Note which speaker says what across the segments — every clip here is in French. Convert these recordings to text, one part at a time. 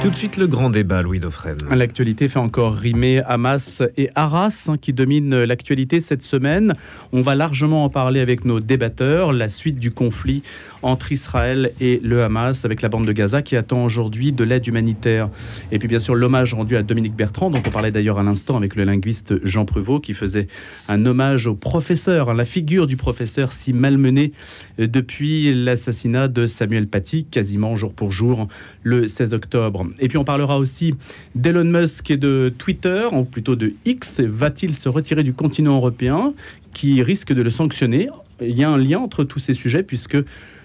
Speaker 1: Tout de suite le grand débat, Louis Dauphren.
Speaker 2: L'actualité fait encore rimer Hamas et Arras hein, qui dominent l'actualité cette semaine. On va largement en parler avec nos débatteurs. La suite du conflit entre Israël et le Hamas avec la bande de Gaza qui attend aujourd'hui de l'aide humanitaire. Et puis bien sûr l'hommage rendu à Dominique Bertrand, dont on parlait d'ailleurs à l'instant avec le linguiste Jean Prevot qui faisait un hommage au professeur, hein, la figure du professeur si malmené depuis l'assassinat de Samuel Paty, quasiment jour pour jour, le 16 octobre. Et puis on parlera aussi d'Elon Musk et de Twitter, ou plutôt de X. Va-t-il se retirer du continent européen qui risque de le sanctionner? Il y a un lien entre tous ces sujets puisque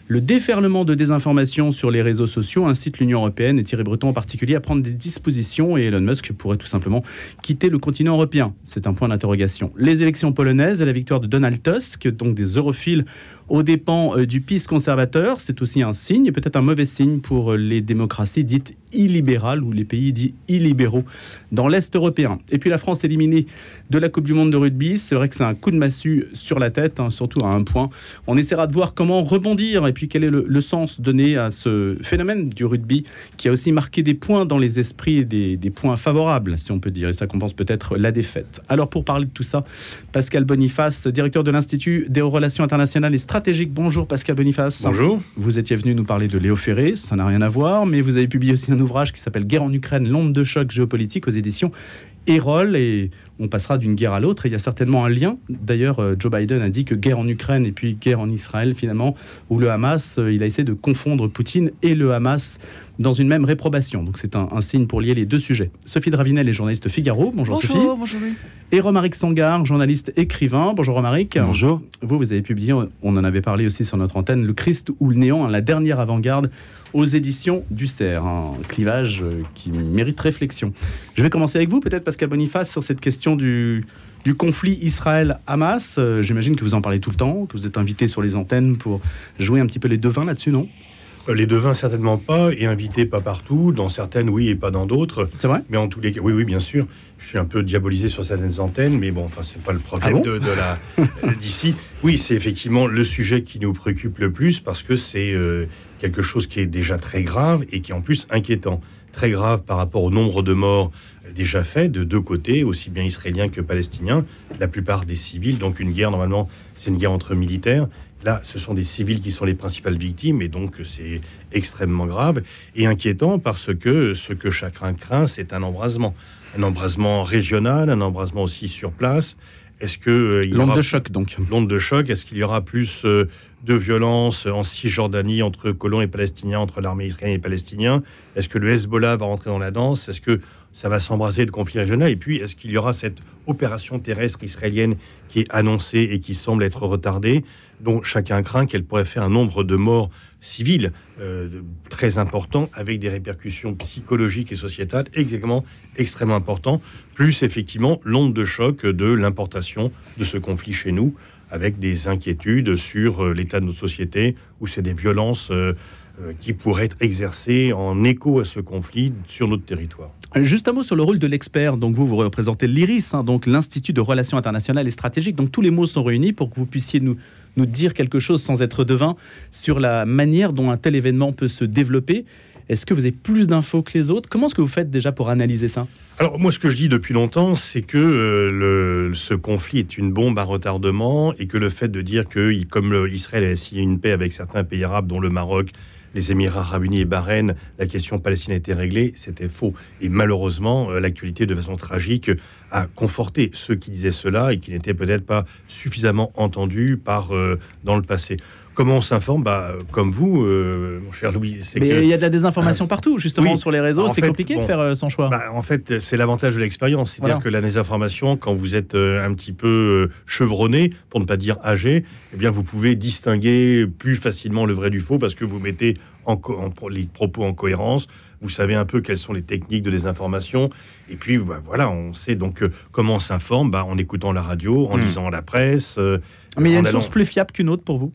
Speaker 2: le déferlement de désinformation sur les réseaux sociaux incite l'Union européenne et Thierry Breton en particulier à prendre des dispositions et Elon Musk pourrait tout simplement quitter le continent européen. C'est un point d'interrogation. Les élections polonaises et la victoire de Donald Tusk, donc des europhiles aux dépens euh, du PIS conservateur, c'est aussi un signe, peut-être un mauvais signe pour les démocraties dites illibérales ou les pays dits illibéraux dans l'Est européen. Et puis la France éliminée de la Coupe du Monde de rugby, c'est vrai que c'est un coup de massue sur la tête, hein, surtout à un point. On essaiera de voir comment rebondir et puis quel est le, sens donné à ce phénomène du rugby qui a aussi marqué des points dans les esprits et des, des points favorables, si on peut dire, et ça compense peut-être la défaite. Alors pour parler de tout ça, Pascal Boniface, directeur de l'Institut des relations internationales et stratégiques. Bonjour Pascal Boniface.
Speaker 3: Bonjour.
Speaker 2: Vous étiez venu nous parler de Léo Ferré, ça n'a rien à voir, mais vous avez publié aussi un ouvrage qui s'appelle Guerre en Ukraine, l'onde de choc géopolitique aux éditions Erol et on passera d'une guerre à l'autre. Il y a certainement un lien. D'ailleurs, euh, Joe Biden a dit que guerre en Ukraine et puis guerre en Israël, finalement, où le Hamas, euh, il a essayé de confondre Poutine et le Hamas dans une même réprobation. Donc c'est un, signe pour lier les deux sujets. Sophie Dravinel est journaliste Figaro. Bonjour, Sophie.
Speaker 4: Bonjour.
Speaker 2: Et Romaric Sangar, journaliste écrivain. Bonjour Romaric.
Speaker 3: Bonjour.
Speaker 2: Vous, vous avez publié, on en avait parlé aussi sur notre antenne, Le Christ ou le néant, hein, la dernière avant-garde aux éditions du CERF. Un clivage euh, qui mérite réflexion. Je vais commencer avec vous, peut-être Pascal Boniface, sur cette question du, du conflit Israël-Hamas. Euh, j'imagine que vous en parlez tout le temps, que vous êtes invité sur les antennes pour jouer un petit peu les devins là-dessus, non?
Speaker 3: Les devins, certainement pas, et invité pas partout, dans certaines, oui, et pas dans d'autres.
Speaker 2: C'est vrai
Speaker 3: Mais en tous les cas, oui, oui, bien sûr. Je suis un peu diabolisé sur certaines antennes, mais bon, enfin, c'est pas le problème
Speaker 2: ah
Speaker 3: de, de, la d'ici. Oui, c'est effectivement le sujet qui nous préoccupe le plus parce que c'est quelque chose qui est déjà très grave et qui est en plus inquiétant. Très grave par rapport au nombre de morts déjà faits de deux côtés, aussi bien israéliens que palestiniens, la plupart des civils. Donc une guerre, normalement, c'est une guerre entre militaires. Là, ce sont des civils qui sont les principales victimes, et donc c'est extrêmement grave et inquiétant parce que ce que chacun craint, c'est un embrasement. Un embrasement régional, un embrasement aussi sur place. Est-ce que
Speaker 2: euh, l'onde de choc donc.
Speaker 3: L'onde de choc Est-ce qu'il y aura plus euh, de violence en Cisjordanie entre colons et palestiniens, entre l'armée israélienne et palestinien Est-ce que le Hezbollah va rentrer dans la danse? Est-ce que ça va s'embraser de conflit régional? Et puis, est-ce qu'il y aura cette opération terrestre israélienne qui est annoncée et qui semble être retardée, dont chacun craint qu'elle pourrait faire un nombre de morts civiles euh, très important, avec des répercussions psychologiques et sociétales exactement extrêmement importantes, plus effectivement l'onde de choc de l'importation de ce conflit chez nous avec des inquiétudes sur euh, l'état de notre société, où c'est des violences euh, qui pourraient être exercées en écho à ce conflit sur notre territoire.
Speaker 2: Juste un mot sur le rôle de l'expert. Donc vous, vous représentez l'IRIS, hein, donc l'Institut de Relations Internationales et Stratégiques. Donc tous les mots sont réunis pour que vous puissiez nous, nous dire quelque chose sans être devin sur la manière dont un tel événement peut se développer. Est-ce que vous avez plus d'infos que les autres? Comment est-ce que vous faites déjà pour analyser ça?
Speaker 3: Alors moi, ce que je dis depuis longtemps, c'est que euh, ce conflit est une bombe à retardement et que le fait de dire que, comme Israël a signé une paix avec certains pays arabes, dont le Maroc, les Émirats arabes unis et Bahreïn, la question palestinienne était réglée, c'était faux. Et malheureusement, euh, l'actualité, de façon tragique, a conforté ceux qui disaient cela et qui n'étaient peut-être pas suffisamment entendus par, euh, dans le passé. Comment on s'informe bah, Comme vous, euh, mon cher Louis.
Speaker 2: Mais il y a de la désinformation partout, justement, sur les réseaux. C'est compliqué de faire euh, son choix.
Speaker 3: Bah, en fait, c'est l'avantage de l'expérience. C'est-à-dire que la désinformation, quand vous êtes euh, un petit peu chevronné, pour ne pas dire âgé, eh bien, vous pouvez distinguer plus facilement le vrai du faux parce que vous mettez en, les propos en cohérence. Vous savez un peu quelles sont les techniques de désinformation. Et puis, bah, voilà, on sait donc comment on s'informe bah, en écoutant la radio, en hmm. lisant la presse.
Speaker 2: Mais il y a une source plus fiable qu'une autre pour vous?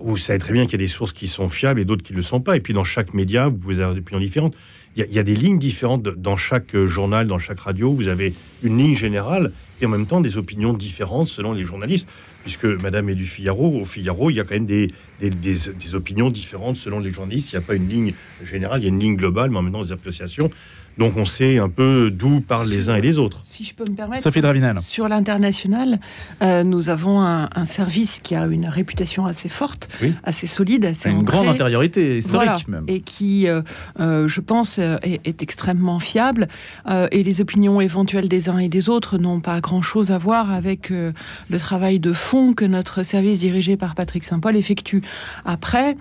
Speaker 3: Vous savez très bien qu'il y a des sources qui sont fiables et d'autres qui ne le sont pas. Et puis, dans chaque média, vous pouvez avoir des opinions différentes. il y, a des lignes différentes dans chaque journal, dans chaque radio. Vous avez une ligne générale et en même temps des opinions différentes selon les journalistes. Puisque Madame est du Figaro, au Figaro, il y a quand même des, des opinions différentes selon les journalistes. Il n'y a pas une ligne générale, il y a une ligne globale, mais en même temps des appréciations. Donc on sait un peu d'où parlent les uns et les autres.
Speaker 4: Si je peux me permettre,
Speaker 2: Sophie Dravinel.
Speaker 4: Sur l'international, euh, nous avons un, service qui a une réputation assez forte, assez solide, assez
Speaker 2: Une grande antériorité historique même.
Speaker 4: Et qui, euh, euh, je pense, est, extrêmement fiable. et les opinions éventuelles des uns et des autres n'ont pas grand-chose à voir avec le travail de fond que notre service dirigé par Patrick Saint-Paul effectue. Après,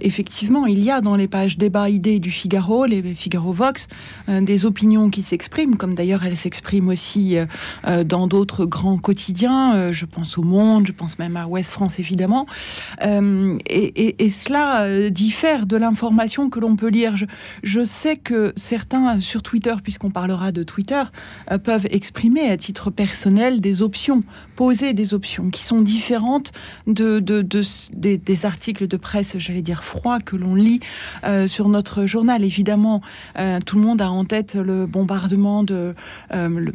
Speaker 4: effectivement, il y a dans les pages débat idées du Figaro, les Figaro Vox, des opinions qui s'expriment, comme d'ailleurs elles s'expriment aussi euh, euh, dans d'autres grands quotidiens. je pense au Monde, je pense même à Ouest France évidemment. Et, cela diffère de l'information que l'on peut lire. Je, sais que certains sur Twitter, puisqu'on parlera de Twitter, peuvent exprimer à titre personnel des options, poser des options qui sont différentes de, des, des, articles de presse, j'allais dire froids, que l'on lit sur notre journal. Évidemment, tout le monde a en tête le bombardement de, euh,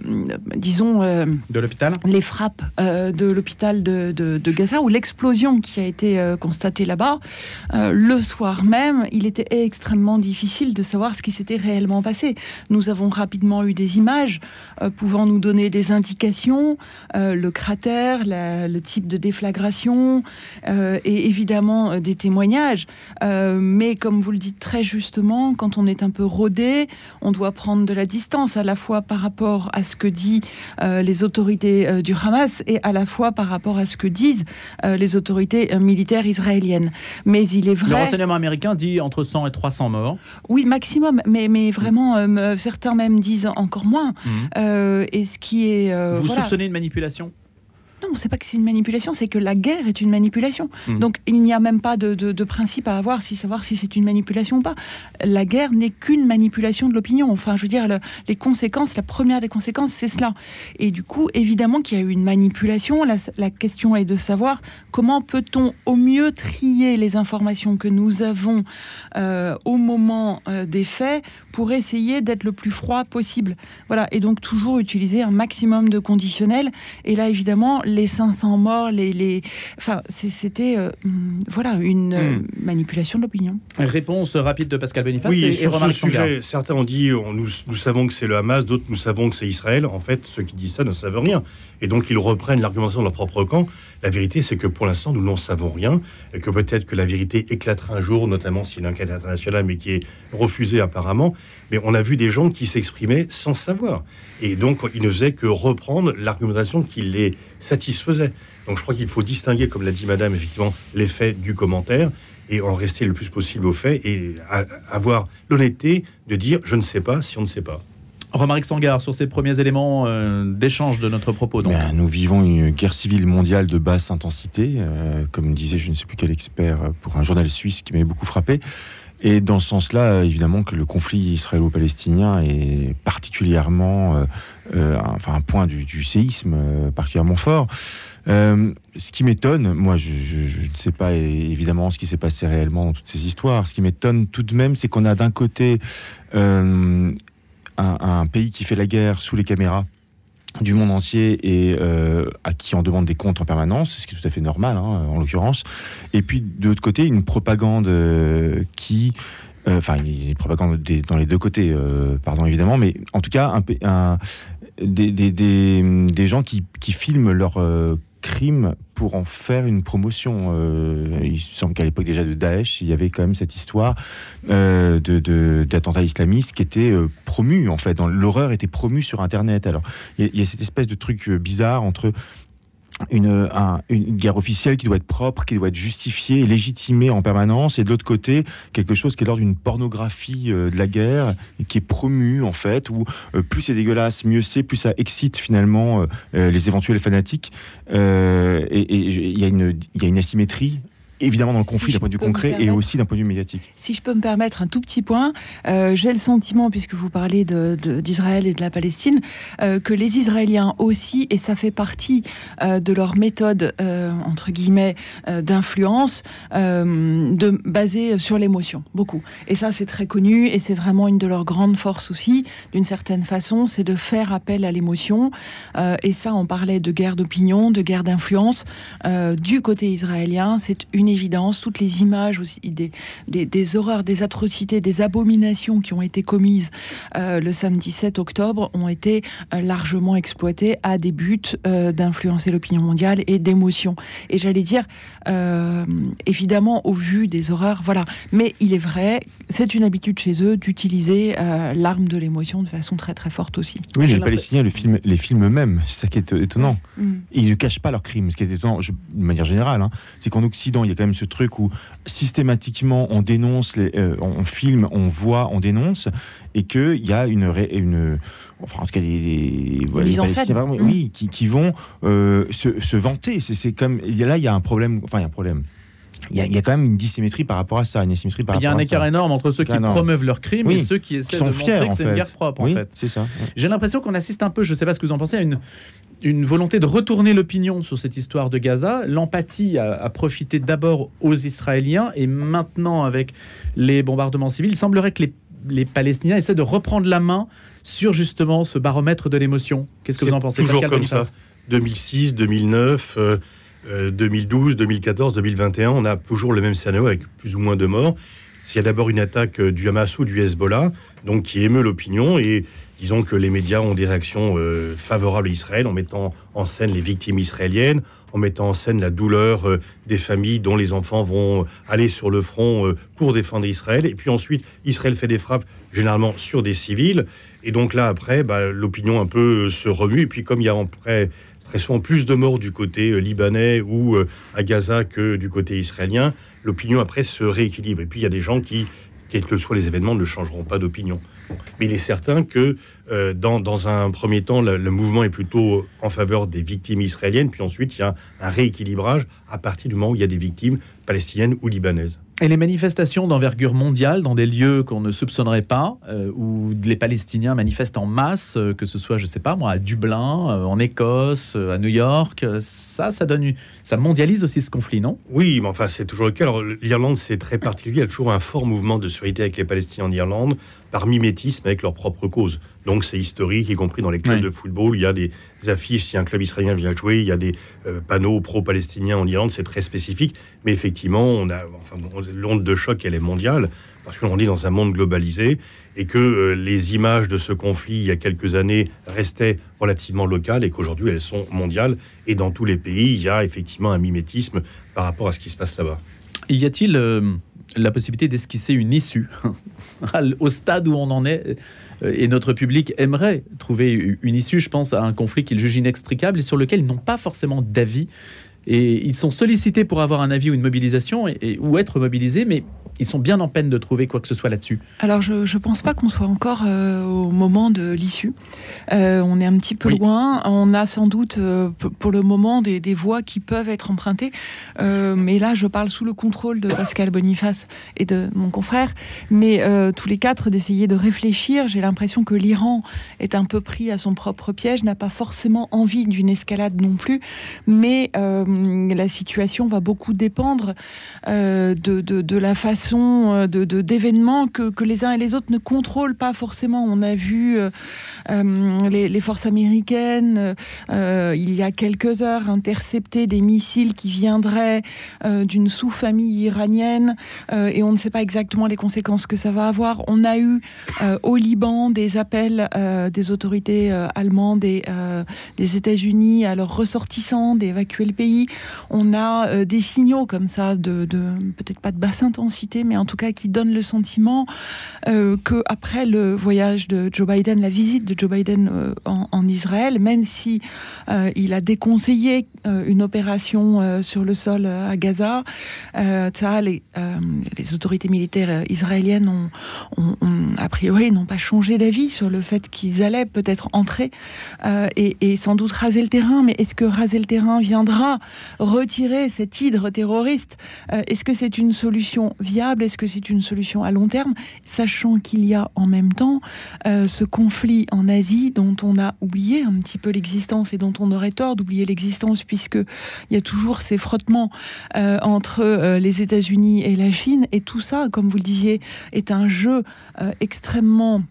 Speaker 4: disons,
Speaker 2: euh, de l'hôpital,
Speaker 4: les frappes euh, de l'hôpital de, de, Gaza ou l'explosion qui a été constatée là-bas. le soir même, il était extrêmement difficile de savoir ce qui s'était réellement passé. Nous avons rapidement eu des images pouvant nous donner des indications, le cratère, le type de déflagration et évidemment des témoignages. mais comme vous le dites très justement, quand on est un peu rodé, on doit prendre de la distance à la fois par rapport à ce que disent euh, les autorités euh, du Hamas et à la fois par rapport à ce que disent euh, les autorités militaires israéliennes. Mais il est vrai. Le
Speaker 2: renseignement américain dit entre 100 et 300 morts.
Speaker 4: Oui, maximum. Mais, mais vraiment, certains même disent encore moins. Mmh. et ce qui est.
Speaker 2: Vous soupçonnez une manipulation?
Speaker 4: Non, c'est pas que c'est une manipulation, c'est que la guerre est une manipulation. Hmm. Donc il n'y a même pas de, principe à avoir si savoir si c'est une manipulation ou pas. La guerre n'est qu'une manipulation de l'opinion. Enfin, je veux dire, les conséquences, la première des conséquences, c'est cela. Et du coup, évidemment qu'il y a eu une manipulation. La, question est de savoir comment peut-on au mieux trier les informations que nous avons euh, au moment euh, des faits pour essayer d'être le plus froid possible. Voilà. Et donc toujours utiliser un maximum de conditionnels. Et là, évidemment, les 500 morts, les, les... enfin, c'était euh, voilà une euh, hmm. manipulation de l'opinion.
Speaker 2: Réponse rapide de Pascal Boniface
Speaker 3: oui, et, sur ce sujet, certains ont dit nous, nous savons que c'est le Hamas, d'autres nous savons que c'est Israël. En fait, ceux qui disent ça ne savent rien. Et donc ils reprennent l'argumentation de leur propre camp. La vérité, c'est que pour l'instant, nous n'en savons rien, et que peut-être que la vérité éclatera un jour, notamment s'il y a une enquête internationale, mais qui est refusée apparemment. Mais on a vu des gens qui s'exprimaient sans savoir. Et donc, ils ne faisaient que reprendre l'argumentation qui les satisfaisait. Donc, je crois qu'il faut distinguer, comme l'a dit Madame, effectivement, les faits du commentaire et en rester le plus possible aux faits et avoir l'honnêteté de dire je ne sais pas si on ne sait pas.
Speaker 2: Romaric Sangar, sur ces premiers éléments euh, d'échange de notre propos. Donc.
Speaker 5: Ben, nous vivons une guerre civile mondiale de basse intensité, euh, comme disait je ne sais plus quel expert euh, pour un journal suisse qui m'avait beaucoup frappé. Et dans ce sens-là, évidemment que le conflit israélo-palestinien est particulièrement, enfin un point du, séisme particulièrement fort. ce qui m'étonne, moi je, ne sais pas évidemment ce qui s'est passé réellement dans toutes ces histoires, ce qui m'étonne tout de même, c'est qu'on a d'un côté un, pays qui fait la guerre sous les caméras du monde entier et euh, à qui on demande des comptes en permanence, ce qui est tout à fait normal hein, en l'occurrence. Et puis de l'autre côté, une propagande euh, qui euh, enfin, une propagande dans les deux côtés, pardon évidemment, mais en tout cas, un, des, des, des, gens qui, qui filment leur crime pour en faire une promotion. Euh, il semble qu'à l'époque déjà de Daesh, il y avait quand même cette histoire euh, de d'attentats islamistes qui était euh, en fait. L'horreur était promue sur Internet. Alors il y, a cette espèce de truc bizarre entre une, une, guerre officielle qui doit être propre, qui doit être justifiée, légitimée en permanence, et de l'autre côté, quelque chose qui est l'ordre d'une pornographie euh, de la guerre, qui est promue en fait, où euh, plus c'est dégueulasse, mieux c'est, plus ça excite finalement euh, les éventuels fanatiques. et il y, y, a une asymétrie évidemment dans le conflit
Speaker 4: si
Speaker 5: d'un point de vue concret et aussi d'un point de vue médiatique.
Speaker 4: Si je peux me permettre un tout petit point, euh, j'ai le sentiment, puisque vous parlez d'Israël et de la Palestine, euh, que les Israéliens aussi, et ça fait partie euh, de leur méthode, entre guillemets, d'influence, de basée sur l'émotion, beaucoup. Et ça, c'est très connu, et c'est vraiment une de leurs grandes forces aussi, d'une certaine façon, c'est de faire appel à l'émotion. Et ça, on parlait de guerre d'opinion, de guerre d'influence. Du côté israélien, c'est une évidence. Toutes les images aussi des, des, des horreurs, des atrocités, des abominations qui ont été commises euh, le samedi 7 octobre ont été euh, largement exploitées à des buts euh, d'influencer l'opinion mondiale et d'émotion. Et j'allais dire, euh, évidemment, au vu des horreurs, voilà. Mais il est vrai, c'est une habitude chez eux d'utiliser euh, l'arme de l'émotion de façon très très forte aussi.
Speaker 5: Oui, les Palestiniens le film, les films eux-mêmes, c'est ça qui est étonnant.
Speaker 4: Mm.
Speaker 5: Ils ne cachent pas leurs crimes. Ce qui est étonnant, je- de manière générale, hein, c'est qu'en Occident, il y a quand même ce truc où systématiquement on dénonce, les, euh, on filme, on voit, on dénonce, et qu'il y a une, ré- une, enfin en tout cas des, des- voilà,
Speaker 4: mise
Speaker 5: les
Speaker 4: en
Speaker 5: Palestiniens, oui, qui, qui vont euh, se, se vanter. C'est comme y a- là, il y a un problème. Enfin, il y a un problème. Il y, a, il y a quand même une dissymétrie par rapport à ça, une asymétrie par
Speaker 2: Il y a un écart
Speaker 5: ça.
Speaker 2: énorme entre ceux qui
Speaker 5: Énorme.
Speaker 2: promeuvent leurs crimes
Speaker 5: Oui.
Speaker 2: et ceux qui essaient
Speaker 5: Qui sont
Speaker 2: de
Speaker 5: fiers,
Speaker 2: montrer que c'est une guerre propre,
Speaker 5: Oui,
Speaker 2: en fait.
Speaker 5: c'est ça.
Speaker 2: J'ai l'impression qu'on assiste un peu, je ne sais pas ce que vous en pensez, à une, une volonté de retourner l'opinion sur cette histoire de Gaza. L'empathie a, a profité d'abord aux Israéliens et maintenant avec les bombardements civils, il semblerait que les, les Palestiniens essaient de reprendre la main sur justement ce baromètre de l'émotion. Qu'est-ce que vous en pensez
Speaker 3: Toujours
Speaker 2: Pascal
Speaker 3: comme ça.
Speaker 2: Boniface?
Speaker 3: 2006, 2009, euh, euh, 2012, 2014, 2021, on a toujours le même scénario avec plus ou moins de morts. S'il y a d'abord une attaque euh, du Hamas ou du Hezbollah, donc qui émeut l'opinion, et disons que les médias ont des réactions euh, favorables à Israël en mettant en scène les victimes israéliennes, en mettant en scène la douleur euh, des familles dont les enfants vont aller sur le front pour défendre Israël. Et puis ensuite, Israël fait des frappes généralement sur des civils. Et donc là, après, bah, l'opinion un peu se remue. Et puis comme il y a après très souvent plus de morts du côté euh, libanais ou euh, à Gaza que du côté israélien, l'opinion après se rééquilibre. Et puis il y a des gens qui, quels que soient les événements, ne changeront pas d'opinion. Mais il est certain que euh, dans, dans un premier temps, le mouvement est plutôt en faveur des victimes israéliennes, puis ensuite il y a un rééquilibrage à partir du moment où il y a des victimes palestiniennes ou libanaises.
Speaker 2: Et les manifestations d'envergure mondiale dans des lieux qu'on ne soupçonnerait pas, euh, où les Palestiniens manifestent en masse, euh, que ce soit, je sais pas moi, à Dublin, euh, en Écosse, à New York, ça, ça donne, ça mondialise aussi ce conflit, non?
Speaker 3: Oui, mais enfin, c'est toujours le cas. Alors, l'Irlande, c'est très particulier. Il y a toujours un fort mouvement de solidarité avec les Palestiniens en Irlande, par mimétisme avec leur propre cause. Donc, c'est historique, y compris dans les clubs
Speaker 2: Oui.
Speaker 3: de football. Il y a des affiches, si un club israélien vient jouer, il y a des euh, panneaux pro-palestiniens en Irlande. C'est très spécifique. Mais effectivement, on a, enfin, l'onde de choc, elle est mondiale, parce qu'on est dans un monde globalisé et que euh, les images de ce conflit, il y a quelques années, restaient relativement locales et qu'aujourd'hui, elles sont mondiales. Et dans tous les pays, il y a effectivement un mimétisme par rapport à ce qui se passe là-bas.
Speaker 2: Y a-t-il euh, la possibilité d'esquisser une issue au stade où on en est euh, et notre public aimerait trouver une issue, je pense, à un conflit qu'ils jugent inextricable et sur lequel ils n'ont pas forcément d'avis. Et ils sont sollicités pour avoir un avis ou une mobilisation et, et- ou être mobilisés, mais ils sont bien en peine de trouver quoi que ce soit là-dessus.
Speaker 4: Alors, je ne pense pas qu'on soit encore euh, au moment de l'issue. Euh, on est un petit peu
Speaker 2: Oui.
Speaker 4: loin. On a sans doute, euh, pour le moment, des, des voies qui peuvent être empruntées. Mais là, je parle sous le contrôle de Pascal Boniface et de mon confrère. Mais tous les quatre, d'essayer de réfléchir. J'ai l'impression que l'Iran est un peu pris à son propre piège, n'a pas forcément envie d'une escalade non plus. Mais la situation va beaucoup dépendre euh, de, la façon euh, de de- d'événements que, que les uns et les autres ne contrôlent pas forcément. On a vu euh, euh, les, forces américaines, euh, il y a quelques heures, intercepter des missiles qui viendraient euh, d'une sous-famille iranienne euh, et on ne sait pas exactement les conséquences que ça va avoir. On a eu euh, au Liban des appels euh, des autorités euh, allemandes et euh, des États-Unis à leurs ressortissants d'évacuer le pays. On a euh, des signaux comme ça, de, peut-être pas de basse intensité, mais en tout cas qui donnent le sentiment euh, que après le voyage de Joe Biden, la visite de Joe Biden euh, en, Israël, même si euh, il a déconseillé une opération sur le sol à Gaza, ça, les, autorités militaires israéliennes ont, a priori n'ont pas changé d'avis sur le fait qu'ils allaient peut-être entrer et sans doute raser le terrain. Mais est-ce que raser le terrain viendra retirer cette hydre terroriste. Est-ce que c'est une solution viable? Est-ce que c'est une solution à long terme? Sachant qu'il y a en même temps ce conflit en Asie dont on a oublié un petit peu l'existence et dont on aurait tort d'oublier l'existence puisque il y a toujours ces frottements entre les États-Unis et la Chine. Et tout ça, comme vous le disiez, est un jeu extrêmement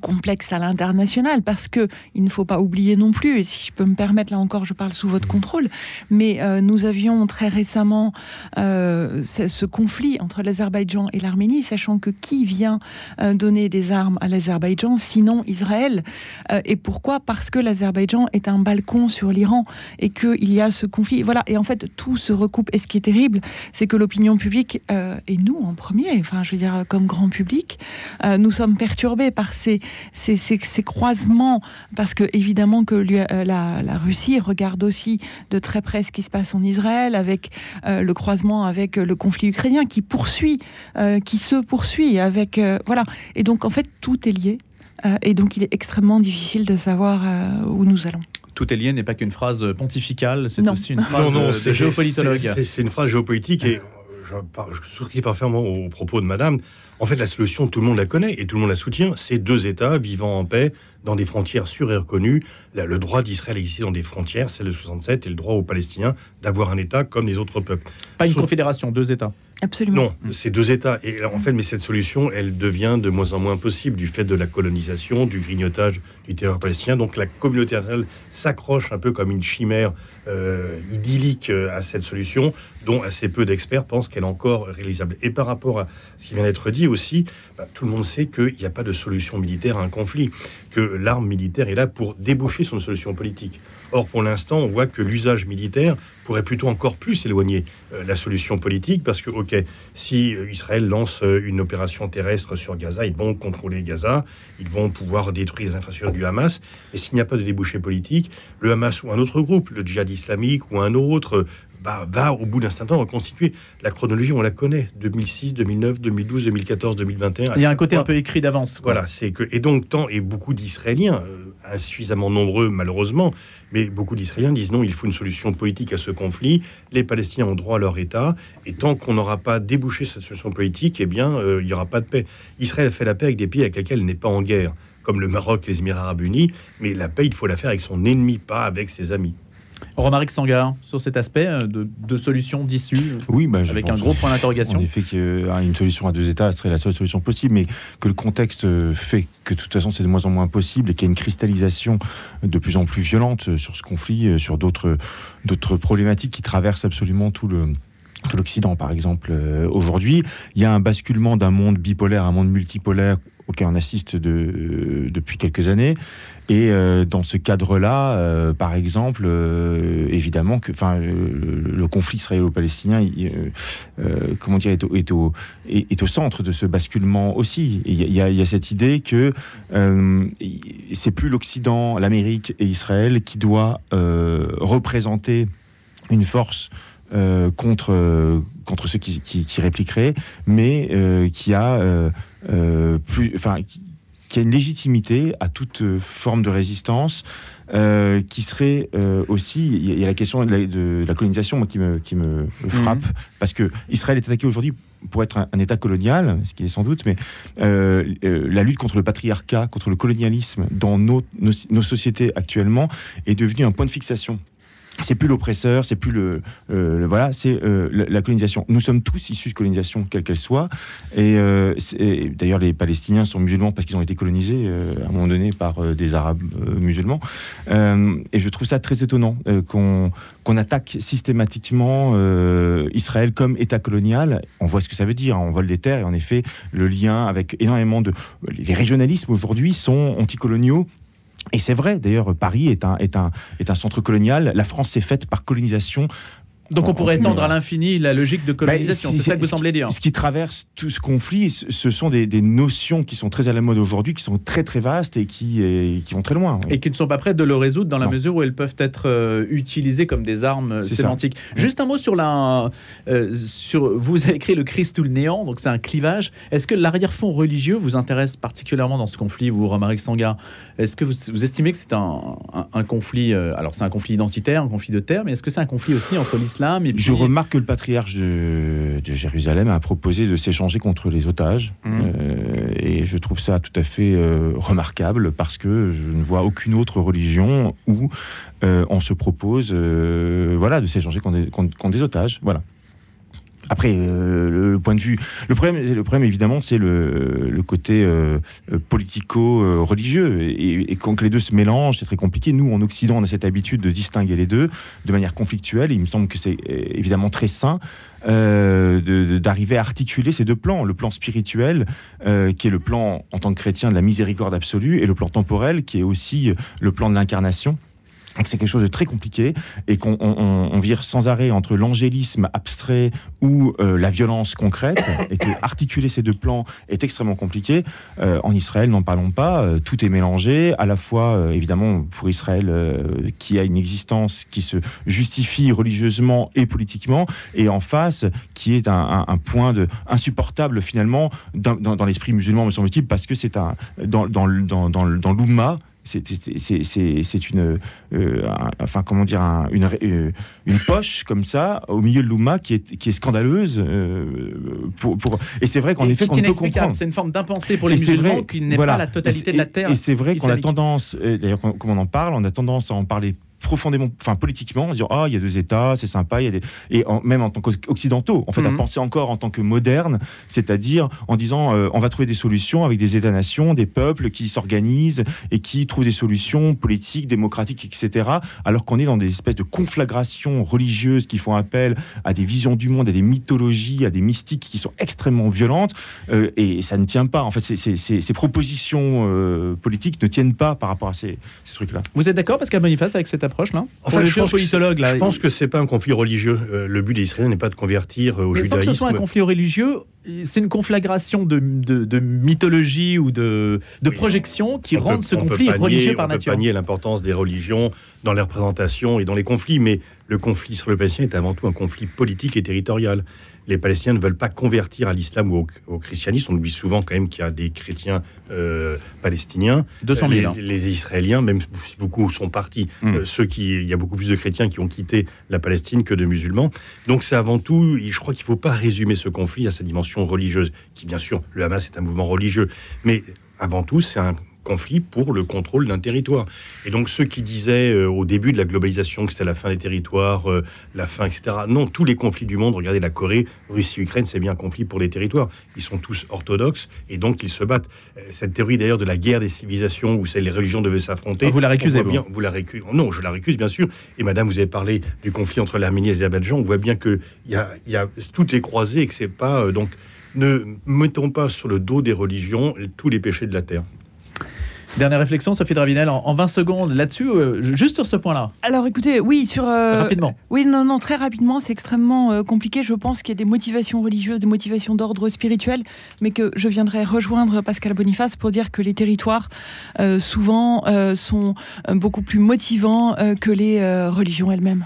Speaker 4: complexe à l'international parce que il ne faut pas oublier non plus et si je peux me permettre là encore je parle sous votre contrôle mais euh, nous avions très récemment euh, ce conflit entre l'Azerbaïdjan et l'Arménie sachant que qui vient euh, donner des armes à l'Azerbaïdjan sinon Israël et pourquoi? Parce que l'Azerbaïdjan est un balcon sur l'Iran et qu'il y a ce conflit. Voilà et en fait tout se recoupe. Et ce qui est terrible c'est que l'opinion publique et nous en premier enfin je veux dire comme grand public nous sommes perturbés par ces ces, croisements, parce que évidemment que euh, la, Russie regarde aussi de très près ce qui se passe en Israël, avec euh, le croisement avec le conflit ukrainien qui poursuit, euh, qui se poursuit avec voilà. Et donc en fait tout est lié, et donc il est extrêmement difficile de savoir où nous allons
Speaker 2: tout est lié n'est pas qu'une phrase pontificale, c'est aussi une phrase de géopolitologue.
Speaker 3: C'est une phrase géopolitique et je, je souscris parfaitement aux propos de Madame. En fait, la solution, tout le monde la connaît et tout le monde la soutient. C'est deux États vivant en paix dans des frontières sûres et reconnues. le droit d'Israël existe dans des frontières, c'est le 67, et le droit aux Palestiniens d'avoir un État comme les autres peuples.
Speaker 2: Pas une confédération, deux États.
Speaker 4: Absolument.
Speaker 3: Non, c'est deux États. Et en fait, mais cette solution, elle devient de moins en moins possible du fait de la colonisation, du grignotage du territoire palestinien. Donc la communauté internationale s'accroche un peu comme une chimère euh, idyllique euh, à cette solution, dont assez peu d'experts pensent qu'elle est encore réalisable. Et par rapport à ce qui vient d'être dit aussi, bah, tout le monde sait qu'il n'y a pas de solution militaire à un conflit, que l'arme militaire est là pour déboucher sur une solution politique. Or, pour l'instant, on voit que l'usage militaire pourrait plutôt encore plus éloigner euh, la solution politique, parce que, ok, si euh, Israël lance euh, une opération terrestre sur Gaza, ils vont contrôler Gaza, ils vont pouvoir détruire les infrastructures du Hamas, mais s'il n'y a pas de débouché politique, le Hamas ou un autre groupe, le djihad islamique ou un autre, bah, va au bout d'un certain temps reconstituer. La chronologie, on la connaît. 2006, 2009, 2012, 2014, 2021.
Speaker 2: Il y a un côté un peu écrit d'avance.
Speaker 3: Voilà, c'est que et donc tant et beaucoup d'Israéliens, insuffisamment nombreux malheureusement, mais beaucoup d'Israéliens disent non, il faut une solution politique à ce conflit. Les Palestiniens ont droit à leur État. Et tant qu'on n'aura pas débouché cette solution politique, eh bien, euh, il n'y aura pas de paix. Israël fait la paix avec des pays avec lesquels elle n'est pas en guerre, comme le Maroc, les Émirats arabes unis. Mais la paix, il faut la faire avec son ennemi, pas avec ses amis.
Speaker 2: Romaric Sangar, sur cet aspect euh, de, de solution d'issue,
Speaker 5: oui, bah,
Speaker 2: avec un gros point d'interrogation.
Speaker 5: En effet, qu'une solution à deux États serait la seule solution possible, mais que le contexte euh, fait que de toute façon c'est de moins en moins possible et qu'il y a une cristallisation de plus en plus violente sur ce conflit, euh, sur d'autres problématiques qui traversent absolument tout le l'Occident, par exemple, aujourd'hui. Il y a un basculement d'un monde bipolaire à un monde multipolaire auquel on assiste de, depuis quelques années. Et euh, dans ce cadre-là, euh, par exemple, euh, évidemment que, enfin, le, conflit israélo-palestinien, comment dire, est, au, centre de ce basculement aussi. Il y, y, a cette idée que c'est plus l'Occident, l'Amérique et Israël qui doit représenter une force contre contre ceux qui, qui, qui répliqueraient, mais qui a plus, enfin, qui a une légitimité à toute euh, forme de résistance, euh, qui serait euh, aussi, il y, a la question de la, colonisation moi, qui me, qui me frappe, mhm. parce que Israël est attaqué aujourd'hui pour être un, État colonial, ce qui est sans doute, mais la lutte contre le patriarcat, contre le colonialisme dans nos, nos sociétés actuellement est devenue un point de fixation c'est plus l'oppresseur, c'est plus le, voilà, c'est euh, la, colonisation. Nous sommes tous issus de colonisation, quelle qu'elle soit. Et, euh, d'ailleurs, les Palestiniens sont musulmans parce qu'ils ont été colonisés euh, à un moment donné par des Arabes musulmans. et je trouve ça très étonnant qu'on qu'on attaque systématiquement Israël comme État colonial. On voit ce que ça veut dire. Hein. On vole des terres et en effet, le lien avec énormément de les régionalismes aujourd'hui sont anticoloniaux et c'est vrai, d'ailleurs, Paris est un, est, un, est un centre colonial. La France s'est faite par colonisation
Speaker 2: Donc on pourrait
Speaker 5: en
Speaker 2: étendre à l'infini la logique de colonisation.
Speaker 5: Bah,
Speaker 2: c'est
Speaker 5: si-
Speaker 2: ça que vous semblez dire.
Speaker 5: Ce qui traverse tout ce conflit, ce sont des, des notions qui sont très à la mode aujourd'hui, qui sont très très vastes et qui, et qui vont très loin.
Speaker 2: Et qui ne sont pas prêtes de le résoudre dans la
Speaker 5: Non.
Speaker 2: mesure où elles peuvent être euh, utilisées comme des armes
Speaker 5: C'est ça.
Speaker 2: sémantiques. Juste un mot sur la. euh, sur, vous avez écrit le Christ ou le néant, donc c'est un clivage. Est-ce que l'arrière-fond religieux vous intéresse particulièrement dans ce conflit, vous, Romaric Sanga Est-ce que vous, vous estimez que c'est un, un- un conflit. euh, alors c'est un conflit identitaire, un conflit de terre, mais est-ce que c'est un conflit aussi entre l'islam et puis.
Speaker 5: Je remarque que le patriarche de, de Jérusalem a proposé de s'échanger contre les otages.
Speaker 2: Mhm.
Speaker 5: Euh, et je trouve ça tout à fait euh, remarquable parce que je ne vois aucune autre religion où euh, on se propose voilà, de s'échanger contre- contre des otages. Voilà. Après, euh, le, point de vue. Le problème, évidemment, c'est le, côté euh, euh, politico-religieux. Et, quand les deux se mélangent, c'est très compliqué. Nous, en Occident, on a cette habitude de distinguer les deux de manière conflictuelle. Il me semble que c'est évidemment très sain d'arriver à articuler ces deux plans. Le plan spirituel, qui est le plan en tant que chrétien de la miséricorde absolue, et le plan temporel, qui est aussi le plan de l'incarnation. Donc C'est quelque chose de très compliqué et qu'on on- on- on vire sans arrêt entre l'angélisme abstrait ou euh, la violence concrète et que articuler ces deux plans est extrêmement compliqué. Euh, en Israël, n'en parlons pas, euh, tout est mélangé, à la fois euh, évidemment pour Israël euh, qui a une existence qui se justifie religieusement et politiquement, et en face qui est un, un- un point de insupportable finalement dans, dans- dans l'esprit musulman me semble-t-il parce que c'est un dans dans dans dans l'Oumma c'est- une euh, un- enfin comment dire un- une, euh, une poche comme ça au milieu de l'Oumma qui est qui est scandaleuse euh, pour, pour et c'est vrai qu'en
Speaker 2: Et
Speaker 5: effet qu'on peut comprendre
Speaker 2: C'est une forme d'impensée pour les
Speaker 5: et
Speaker 2: musulmans qui n'est
Speaker 5: voilà.
Speaker 2: pas la totalité
Speaker 5: Et-
Speaker 2: de la terre.
Speaker 5: Et c'est vrai qu'on a tendance, d'ailleurs, comme on en parle, on a tendance à en parler profondément, enfin politiquement, à dire ah il y a deux États, c'est sympa, il y a des et en- même en tant qu'occidentaux, en fait, à
Speaker 2: Mhm.
Speaker 5: penser encore en tant que moderne, c'est-à-dire en disant euh, on va trouver des solutions avec des États-nations, des peuples qui s'organisent et qui trouvent des solutions politiques, démocratiques, etc. Alors qu'on est dans des espèces de conflagrations religieuses qui font appel à des visions du monde, à des mythologies, à des mystiques qui sont extrêmement violentes euh, et ça ne tient pas. En fait, ces, ces- ces- ces propositions euh, politiques ne tiennent pas par rapport à ces, ces trucs-là.
Speaker 2: Vous êtes d'accord, Pascal Boniface, avec cette approche-là
Speaker 3: En fait,
Speaker 2: le
Speaker 3: je pense,
Speaker 2: politologue, là,
Speaker 3: je pense que c'est pas un conflit religieux. Euh, le but des Israéliens n'est pas de convertir euh, au
Speaker 2: Mais sans que
Speaker 3: judaïsme.
Speaker 2: ce soit un conflit religieux, c'est une conflagration de, de- de mythologie ou de, de
Speaker 3: Oui,
Speaker 2: projection qui rendent ce conflit religieux par
Speaker 3: on peut
Speaker 2: nature.
Speaker 3: nier l'importance des religions dans les représentations et dans les conflits, mais le conflit israélo-palestinien est avant tout un conflit politique et territorial. Les Palestiniens ne veulent pas convertir à l'islam ou au, au christianisme. On oublie souvent quand même qu'il y a des chrétiens euh, palestiniens.
Speaker 2: 200 000.
Speaker 3: les,
Speaker 2: hein.
Speaker 3: les Israéliens, même si beaucoup sont partis,
Speaker 5: Mm.
Speaker 3: euh, ceux qui, il y a beaucoup plus de chrétiens qui ont quitté la Palestine que de musulmans. Donc c'est avant tout, je crois qu'il ne faut pas résumer ce conflit à sa dimension religieuse, qui bien sûr, le Hamas est un mouvement religieux, mais avant tout, c'est un conflit pour le contrôle d'un territoire. Et donc ceux qui disaient euh, au début de la globalisation que c'était la fin des territoires, euh, la fin, etc. Non, tous les conflits du monde, regardez la Corée, Russie, Ukraine, c'est bien un conflit pour les territoires. Ils sont tous orthodoxes et donc ils se battent. Euh, Cette théorie d'ailleurs de la guerre des civilisations où les religions devaient s'affronter.
Speaker 2: Ah, vous la récusez,
Speaker 3: voit
Speaker 2: vous
Speaker 3: bien, vous la récusez. Non, je la récuse bien sûr. Et Madame, vous avez parlé du conflit entre l'Arménie et l'Azerbaïdjan. On voit bien que y a, il y a, tout est croisé et que c'est pas euh, donc. Ne mettons pas sur le dos des religions tous les péchés de la terre.
Speaker 2: Dernière réflexion, Sophie Dravinel, en, en 20 secondes là-dessus, euh, juste sur ce point-là,
Speaker 4: Alors écoutez, oui, sur... euh,
Speaker 2: rapidement.
Speaker 4: Oui, non, non, très rapidement, c'est extrêmement euh, compliqué. Je pense qu'il y a des motivations religieuses, des motivations d'ordre spirituel, mais que je viendrai rejoindre Pascal Boniface pour dire que les territoires, souvent, sont beaucoup plus motivants que les religions elles-mêmes.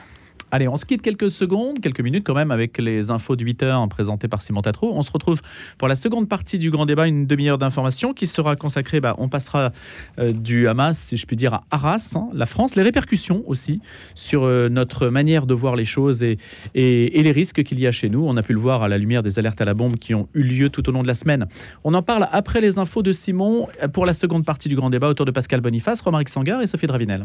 Speaker 2: Allez, on se quitte quelques secondes, quelques minutes quand même avec les infos de 8 heures présentées par Simon Tatro. On se retrouve pour la seconde partie du grand débat, une demi-heure d'information qui sera consacrée, bah, on passera euh, du Hamas, si je puis dire, à Arras, hein, la France, les répercussions aussi sur euh, notre manière de voir les choses et, et- et les risques qu'il y a chez nous. On a pu le voir à la lumière des alertes à la bombe qui ont eu lieu tout au long de la semaine. On en parle après les infos de Simon euh, pour la seconde partie du grand débat autour de Pascal Boniface, Romaric Sangar et Sophie Dravinel.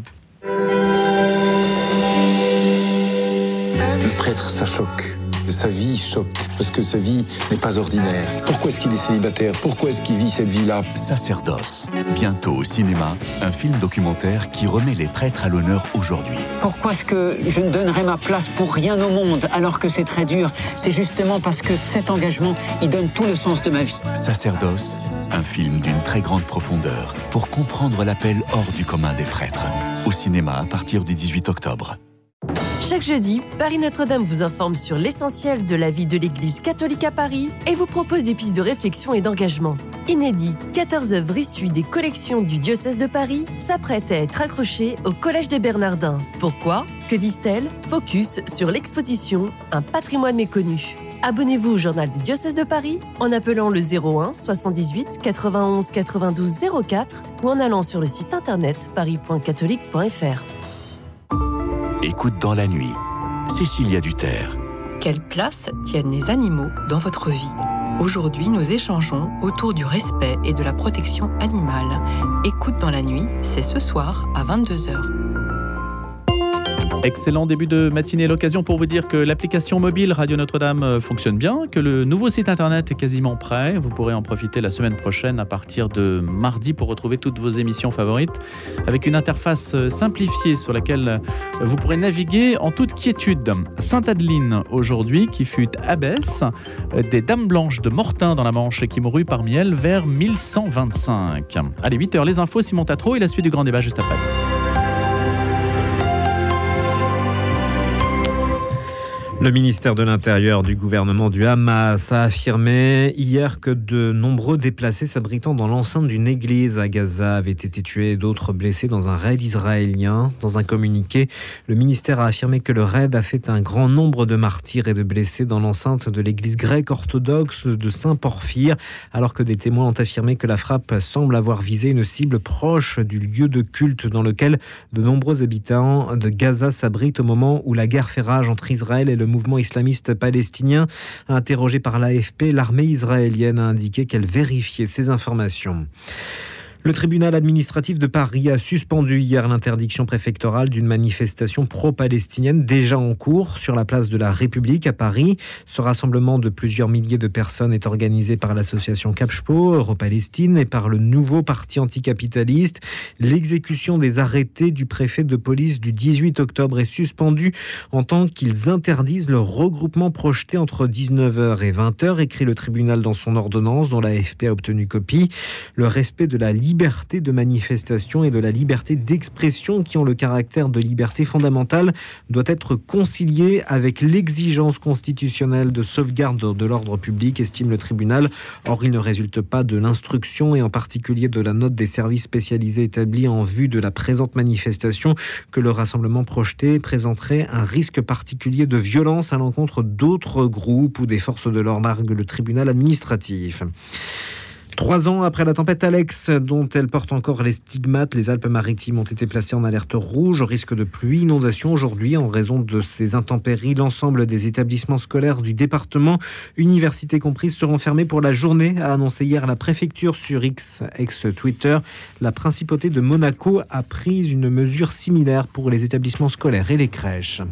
Speaker 6: Le prêtre, ça choque. Sa vie choque, parce que sa vie n'est pas ordinaire. Pourquoi est-ce qu'il est célibataire? Pourquoi est-ce qu'il vit cette vie-là?
Speaker 7: Sacerdoce. Bientôt au cinéma, un film documentaire qui remet les prêtres à l'honneur aujourd'hui.
Speaker 8: Pourquoi est-ce que je ne donnerais ma place pour rien au monde alors que c'est très dur? C'est justement parce que cet engagement, il donne tout le sens de ma vie.
Speaker 7: Sacerdoce, un film d'une très grande profondeur pour comprendre l'appel hors du commun des prêtres. Au cinéma à partir du 18 octobre.
Speaker 9: Chaque jeudi, Paris Notre-Dame vous informe sur l'essentiel de la vie de l'Église catholique à Paris et vous propose des pistes de réflexion et d'engagement. Inédit, 14 œuvres issues des collections du diocèse de Paris s'apprêtent à être accrochées au Collège des Bernardins. Pourquoi? Que disent-elles? Focus sur l'exposition Un patrimoine méconnu. Abonnez-vous au journal du diocèse de Paris en appelant le 01 78 91 92 04 ou en allant sur le site internet paris.catholique.fr.
Speaker 7: Écoute dans la nuit. Cécilia Duterre.
Speaker 10: Quelle place tiennent les animaux dans votre vie? Aujourd'hui, nous échangeons autour du respect et de la protection animale. Écoute dans la nuit, c'est ce soir à 22h.
Speaker 2: Excellent début de matinée. L'occasion pour vous dire que l'application mobile Radio Notre-Dame euh, fonctionne bien, que le nouveau site internet est quasiment prêt. Vous pourrez en profiter la semaine prochaine à partir de mardi pour retrouver toutes vos émissions favorites avec une interface euh, simplifiée sur laquelle euh, vous pourrez naviguer en toute quiétude. Sainte-Adeline aujourd'hui qui fut abbesse des Dames Blanches de Mortain dans la Manche et qui mourut parmi elles vers 1125. Allez, 8h les infos, Simon Tatro et la suite du grand débat juste après.
Speaker 1: Le ministère de l'Intérieur du gouvernement du Hamas a affirmé hier que de nombreux déplacés s'abritant dans l'enceinte d'une église à Gaza avaient été tués et d'autres blessés dans un raid israélien. Dans un communiqué, le ministère a affirmé que le raid a fait un grand nombre de martyrs et de blessés dans l'enceinte de l'église grecque orthodoxe de Saint-Porphyre, alors que des témoins ont affirmé que la frappe semble avoir visé une cible proche du lieu de culte dans lequel de nombreux habitants de Gaza s'abritent au moment où la guerre fait rage entre Israël et le mouvement islamiste palestinien. Interrogé par l'AFP, l'armée israélienne a indiqué qu'elle vérifiait ces informations. Le tribunal administratif de Paris a suspendu hier l'interdiction préfectorale d'une manifestation pro-palestinienne déjà en cours sur la place de la République à Paris. Ce rassemblement de plusieurs milliers de personnes est organisé par l'association Capspo, Euro-Palestine et par le nouveau parti anticapitaliste. L'exécution des arrêtés du préfet de police du 18 octobre est suspendue en tant qu'ils interdisent le regroupement projeté entre 19h et 20h, écrit le tribunal dans son ordonnance dont l'AFP a obtenu copie. Le respect de la liberté de manifestation et de la liberté d'expression qui ont le caractère de liberté fondamentale doit être concilié avec l'exigence constitutionnelle de sauvegarde de l'ordre public, estime le tribunal. Or, il ne résulte pas de l'instruction et en particulier de la note des services spécialisés établis en vue de la présente manifestation que le rassemblement projeté présenterait un risque particulier de violence à l'encontre d'autres groupes ou des forces de l'ordre, argue le tribunal administratif. Trois ans après la tempête Alex, dont elle porte encore les stigmates, les Alpes-Maritimes ont été placées en alerte rouge risque de pluie, inondation aujourd'hui en raison de ces intempéries. L'ensemble des établissements scolaires du département, universités comprises, seront fermés pour la journée, a annoncé hier la préfecture sur X, ex-Twitter. La principauté de Monaco a pris une mesure similaire pour les établissements scolaires et les crèches.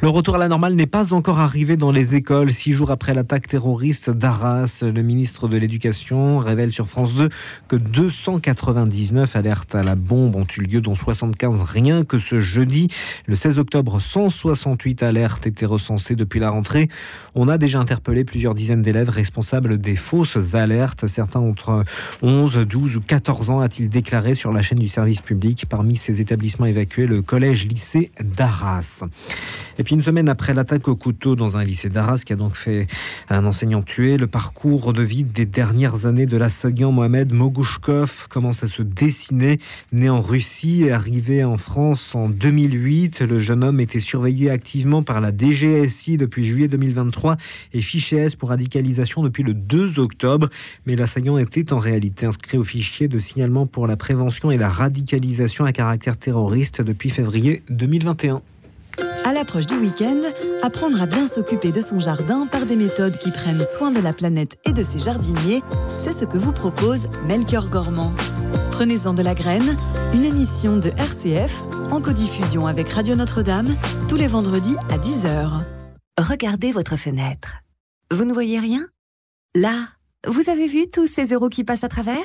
Speaker 1: Le retour à la normale n'est pas encore arrivé dans les écoles. Six jours après l'attaque terroriste d'Arras, le ministre de l'Éducation révèle sur France 2 que 299 alertes à la bombe ont eu lieu, dont 75 rien que ce jeudi. Le 16 octobre, 168 alertes étaient recensées depuis la rentrée. On a déjà interpellé plusieurs dizaines d'élèves responsables des fausses alertes. Certains entre 11, 12 ou 14 ans, a-t-il déclaré sur la chaîne du service public. Parmi ces établissements évacués, le collège-lycée d'Arras. Et puis une semaine après l'attaque au couteau dans un lycée d'Arras qui a donc fait un enseignant tué, le parcours de vie des dernières années de l'assaillant Mohamed Mogouchkov commence à se dessiner. Né en Russie et arrivé en France en 2008, le jeune homme était surveillé activement par la DGSI depuis juillet 2023 et fiché S pour radicalisation depuis le 2 octobre. Mais l'assaillant était en réalité inscrit au fichier de signalement pour la prévention et la radicalisation à caractère terroriste depuis février 2021.
Speaker 11: À l'approche du week-end, apprendre à bien s'occuper de son jardin par des méthodes qui prennent soin de la planète et de ses jardiniers, c'est ce que vous propose Melchior Gormand. Prenez-en de la graine, une émission de RCF en codiffusion avec Radio Notre-Dame tous les vendredis à 10h.
Speaker 12: Regardez votre fenêtre. Vous ne voyez rien? Là, vous avez vu tous ces euros qui passent à travers?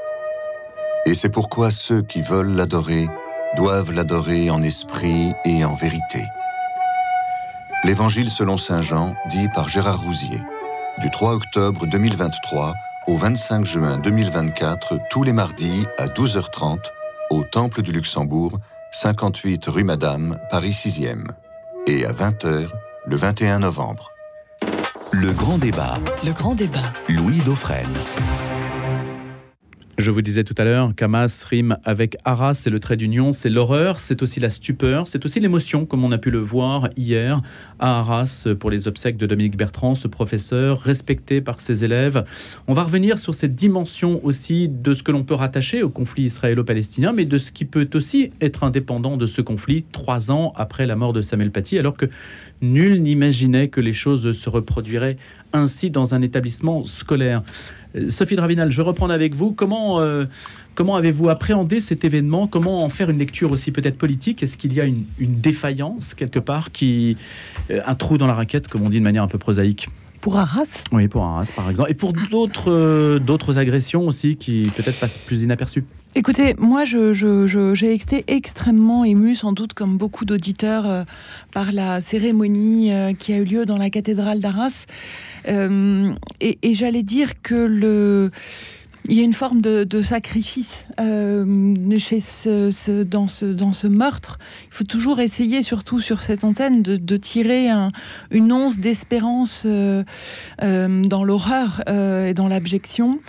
Speaker 13: Et c'est pourquoi ceux qui veulent l'adorer doivent l'adorer en esprit et en vérité. L'Évangile selon Saint Jean, dit par Gérard Rousier, du 3 octobre 2023 au 25 juin 2024, tous les mardis à 12h30, au Temple du Luxembourg, 58 rue Madame, Paris 6e, et à 20h le 21 novembre.
Speaker 7: Le grand débat.
Speaker 10: Le grand débat.
Speaker 7: Louis Dauphren.
Speaker 2: Je vous disais tout à l'heure qu'Hamas rime avec Arras, c'est le trait d'union, c'est l'horreur, c'est aussi la stupeur, c'est aussi l'émotion, comme on a pu le voir hier à Arras pour les obsèques de Dominique Bertrand, ce professeur respecté par ses élèves. On va revenir sur cette dimension aussi de ce que l'on peut rattacher au conflit israélo-palestinien, mais de ce qui peut aussi être indépendant de ce conflit trois ans après la mort de Samuel Paty, alors que nul n'imaginait que les choses se reproduiraient ainsi dans un établissement scolaire. Euh, Sophie Dravinal, je vais reprendre avec vous. Comment, euh, comment avez-vous appréhendé cet événement? Comment en faire une lecture aussi peut-être politique? Est-ce qu'il y a une, une, défaillance quelque part, qui, euh, un trou dans la raquette, comme on dit de manière un peu prosaïque?
Speaker 4: Pour Arras?
Speaker 2: Oui, pour Arras, par exemple. Et pour d'autres d'autres agressions aussi qui peut-être passent plus inaperçues?
Speaker 4: Écoutez, moi, j'ai je, je, été extrêmement ému, sans doute comme beaucoup d'auditeurs, euh, par la cérémonie euh, qui a eu lieu dans la cathédrale d'Arras. Euh, et, et j'allais dire que le il y a une forme de, de sacrifice euh, chez ce, ce, dans, ce, dans ce meurtre. Il faut toujours essayer, surtout sur cette antenne, de, de tirer un, une once d'espérance euh, euh, dans l'horreur euh, et dans l'abjection.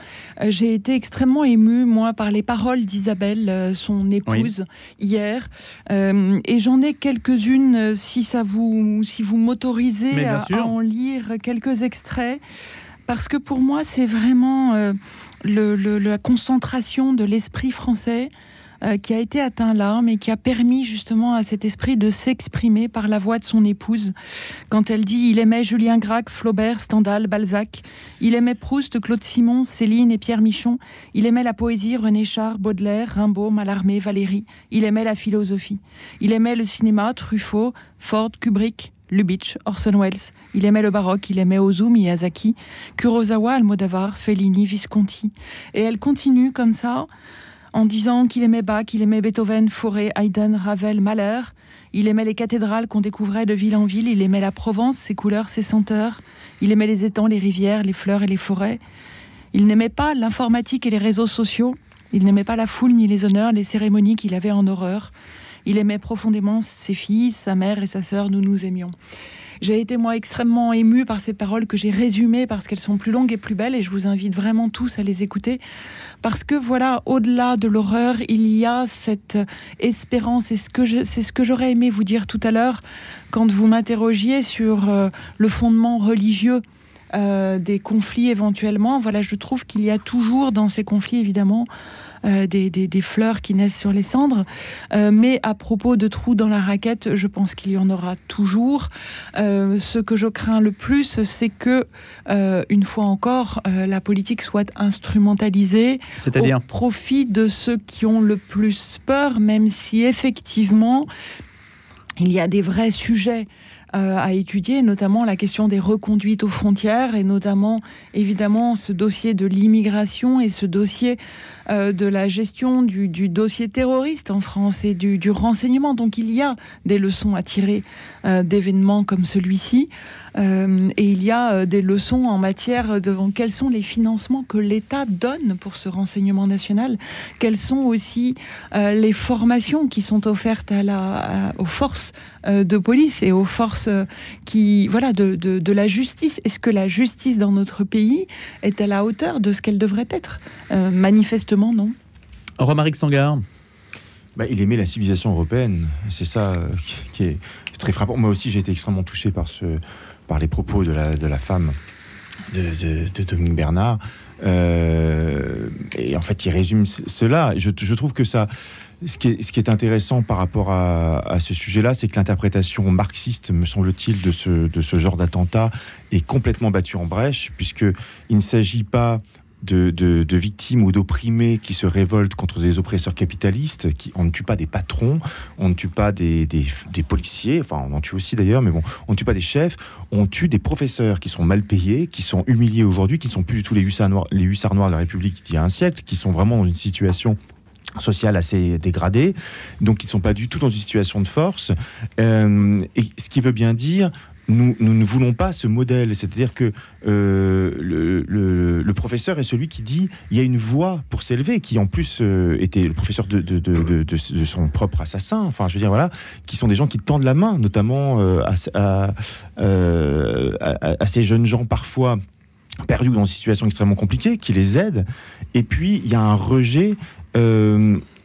Speaker 4: Euh, j'ai été extrêmement émue, moi, par les paroles d'Isabelle, euh, son épouse, oui. hier. et j'en ai quelques-unes, si ça vous, si vous m'autorisez à, à, en lire quelques extraits. Parce que pour moi, c'est vraiment le, la concentration de l'esprit français euh, qui a été atteint là, mais qui a permis justement à cet esprit de s'exprimer par la voix de son épouse. Quand elle dit il aimait Julien Gracq, Flaubert, Stendhal, Balzac, il aimait Proust, Claude Simon, Céline et Pierre Michon, il aimait la poésie, René Char, Baudelaire, Rimbaud, Mallarmé, Valéry, il aimait la philosophie, il aimait le cinéma, Truffaut, Ford, Kubrick, Lubitsch, Orson Welles. Il aimait le baroque, il aimait Ozu, Miyazaki, Kurosawa, Almodovar, Fellini, Visconti. Et elle continue comme ça, en disant qu'il aimait Bach, qu'il aimait Beethoven, Fauré, Haydn, Ravel, Mahler. Il aimait les cathédrales qu'on découvrait de ville en ville. Il aimait la Provence, ses couleurs, ses senteurs. Il aimait les étangs, les rivières, les fleurs et les forêts. Il n'aimait pas l'informatique et les réseaux sociaux. Il n'aimait pas la foule ni les honneurs, les cérémonies qu'il avait en horreur. Il aimait profondément ses filles, sa mère et sa sœur. Nous nous aimions. J'ai été moi extrêmement émue par ces paroles que j'ai résumées parce qu'elles sont plus longues et plus belles et je vous invite vraiment tous à les écouter parce que voilà, au-delà de l'horreur, il y a cette espérance c'est ce que j'aurais aimé vous dire tout à l'heure quand vous m'interrogiez sur euh, le fondement religieux euh, des conflits éventuellement. Voilà, je trouve qu'il y a toujours dans ces conflits évidemment euh, des, des, des, fleurs qui naissent sur les cendres. Euh, mais à propos de trous dans la raquette, je pense qu'il y en aura toujours. Euh, ce que je crains le plus, c'est que, une fois encore, la politique soit instrumentalisée
Speaker 2: au
Speaker 4: profit de ceux qui ont le plus peur, même si effectivement, il y a des vrais sujets à étudier, notamment la question des reconduites aux frontières et notamment évidemment ce dossier de l'immigration et ce dossier euh, de la gestion du, dossier terroriste en France et du, renseignement. Donc il y a des leçons à tirer euh, d'événements comme celui-ci. Euh, et il y a des leçons en matière de quels sont les financements que l'État donne pour ce renseignement national, quelles sont aussi les formations qui sont offertes aux forces de police et aux forces qui, voilà, de, la justice. Est-ce que la justice dans notre pays est à la hauteur de ce qu'elle devrait être Manifestement, non?
Speaker 2: Romaric Sangar.
Speaker 5: Bah, il aimait la civilisation européenne. C'est ça qui est très frappant. Moi aussi, j'ai été extrêmement touché par ce, par les propos de la, de la femme de, de, de Dominique Bernard. Euh, et en fait, il résume cela. Je, je trouve que ça, ce qui est, ce qui est intéressant par rapport à, à ce sujet-là, c'est que l'interprétation marxiste, me semble-t-il, de ce, de ce genre d'attentat est complètement battue en brèche, puisqu'il ne s'agit pas de, victimes ou d'opprimés qui se révoltent contre des oppresseurs capitalistes. Qui, on ne tue pas des patrons, on ne tue pas des, des, policiers, enfin on en tue aussi d'ailleurs, mais bon, on ne tue pas des chefs, on tue des professeurs qui sont mal payés, qui sont humiliés aujourd'hui, qui ne sont plus du tout les hussards noirs, les noirs de la République d'il y a un siècle, qui sont vraiment dans une situation sociale assez dégradée, donc ils ne sont pas du tout dans une situation de force. Euh, et ce qui veut bien dire nous, nous, ne voulons pas ce modèle. C'est-à-dire que euh, le, professeur est celui qui dit il y a une voie pour s'élever, qui en plus euh, était le professeur de, son propre assassin. Enfin, je veux dire, voilà, qui sont des gens qui tendent la main, notamment euh, à, à, ces jeunes gens parfois perdus dans une situation extrêmement compliquée, qui les aident. Et puis, il y a un rejet.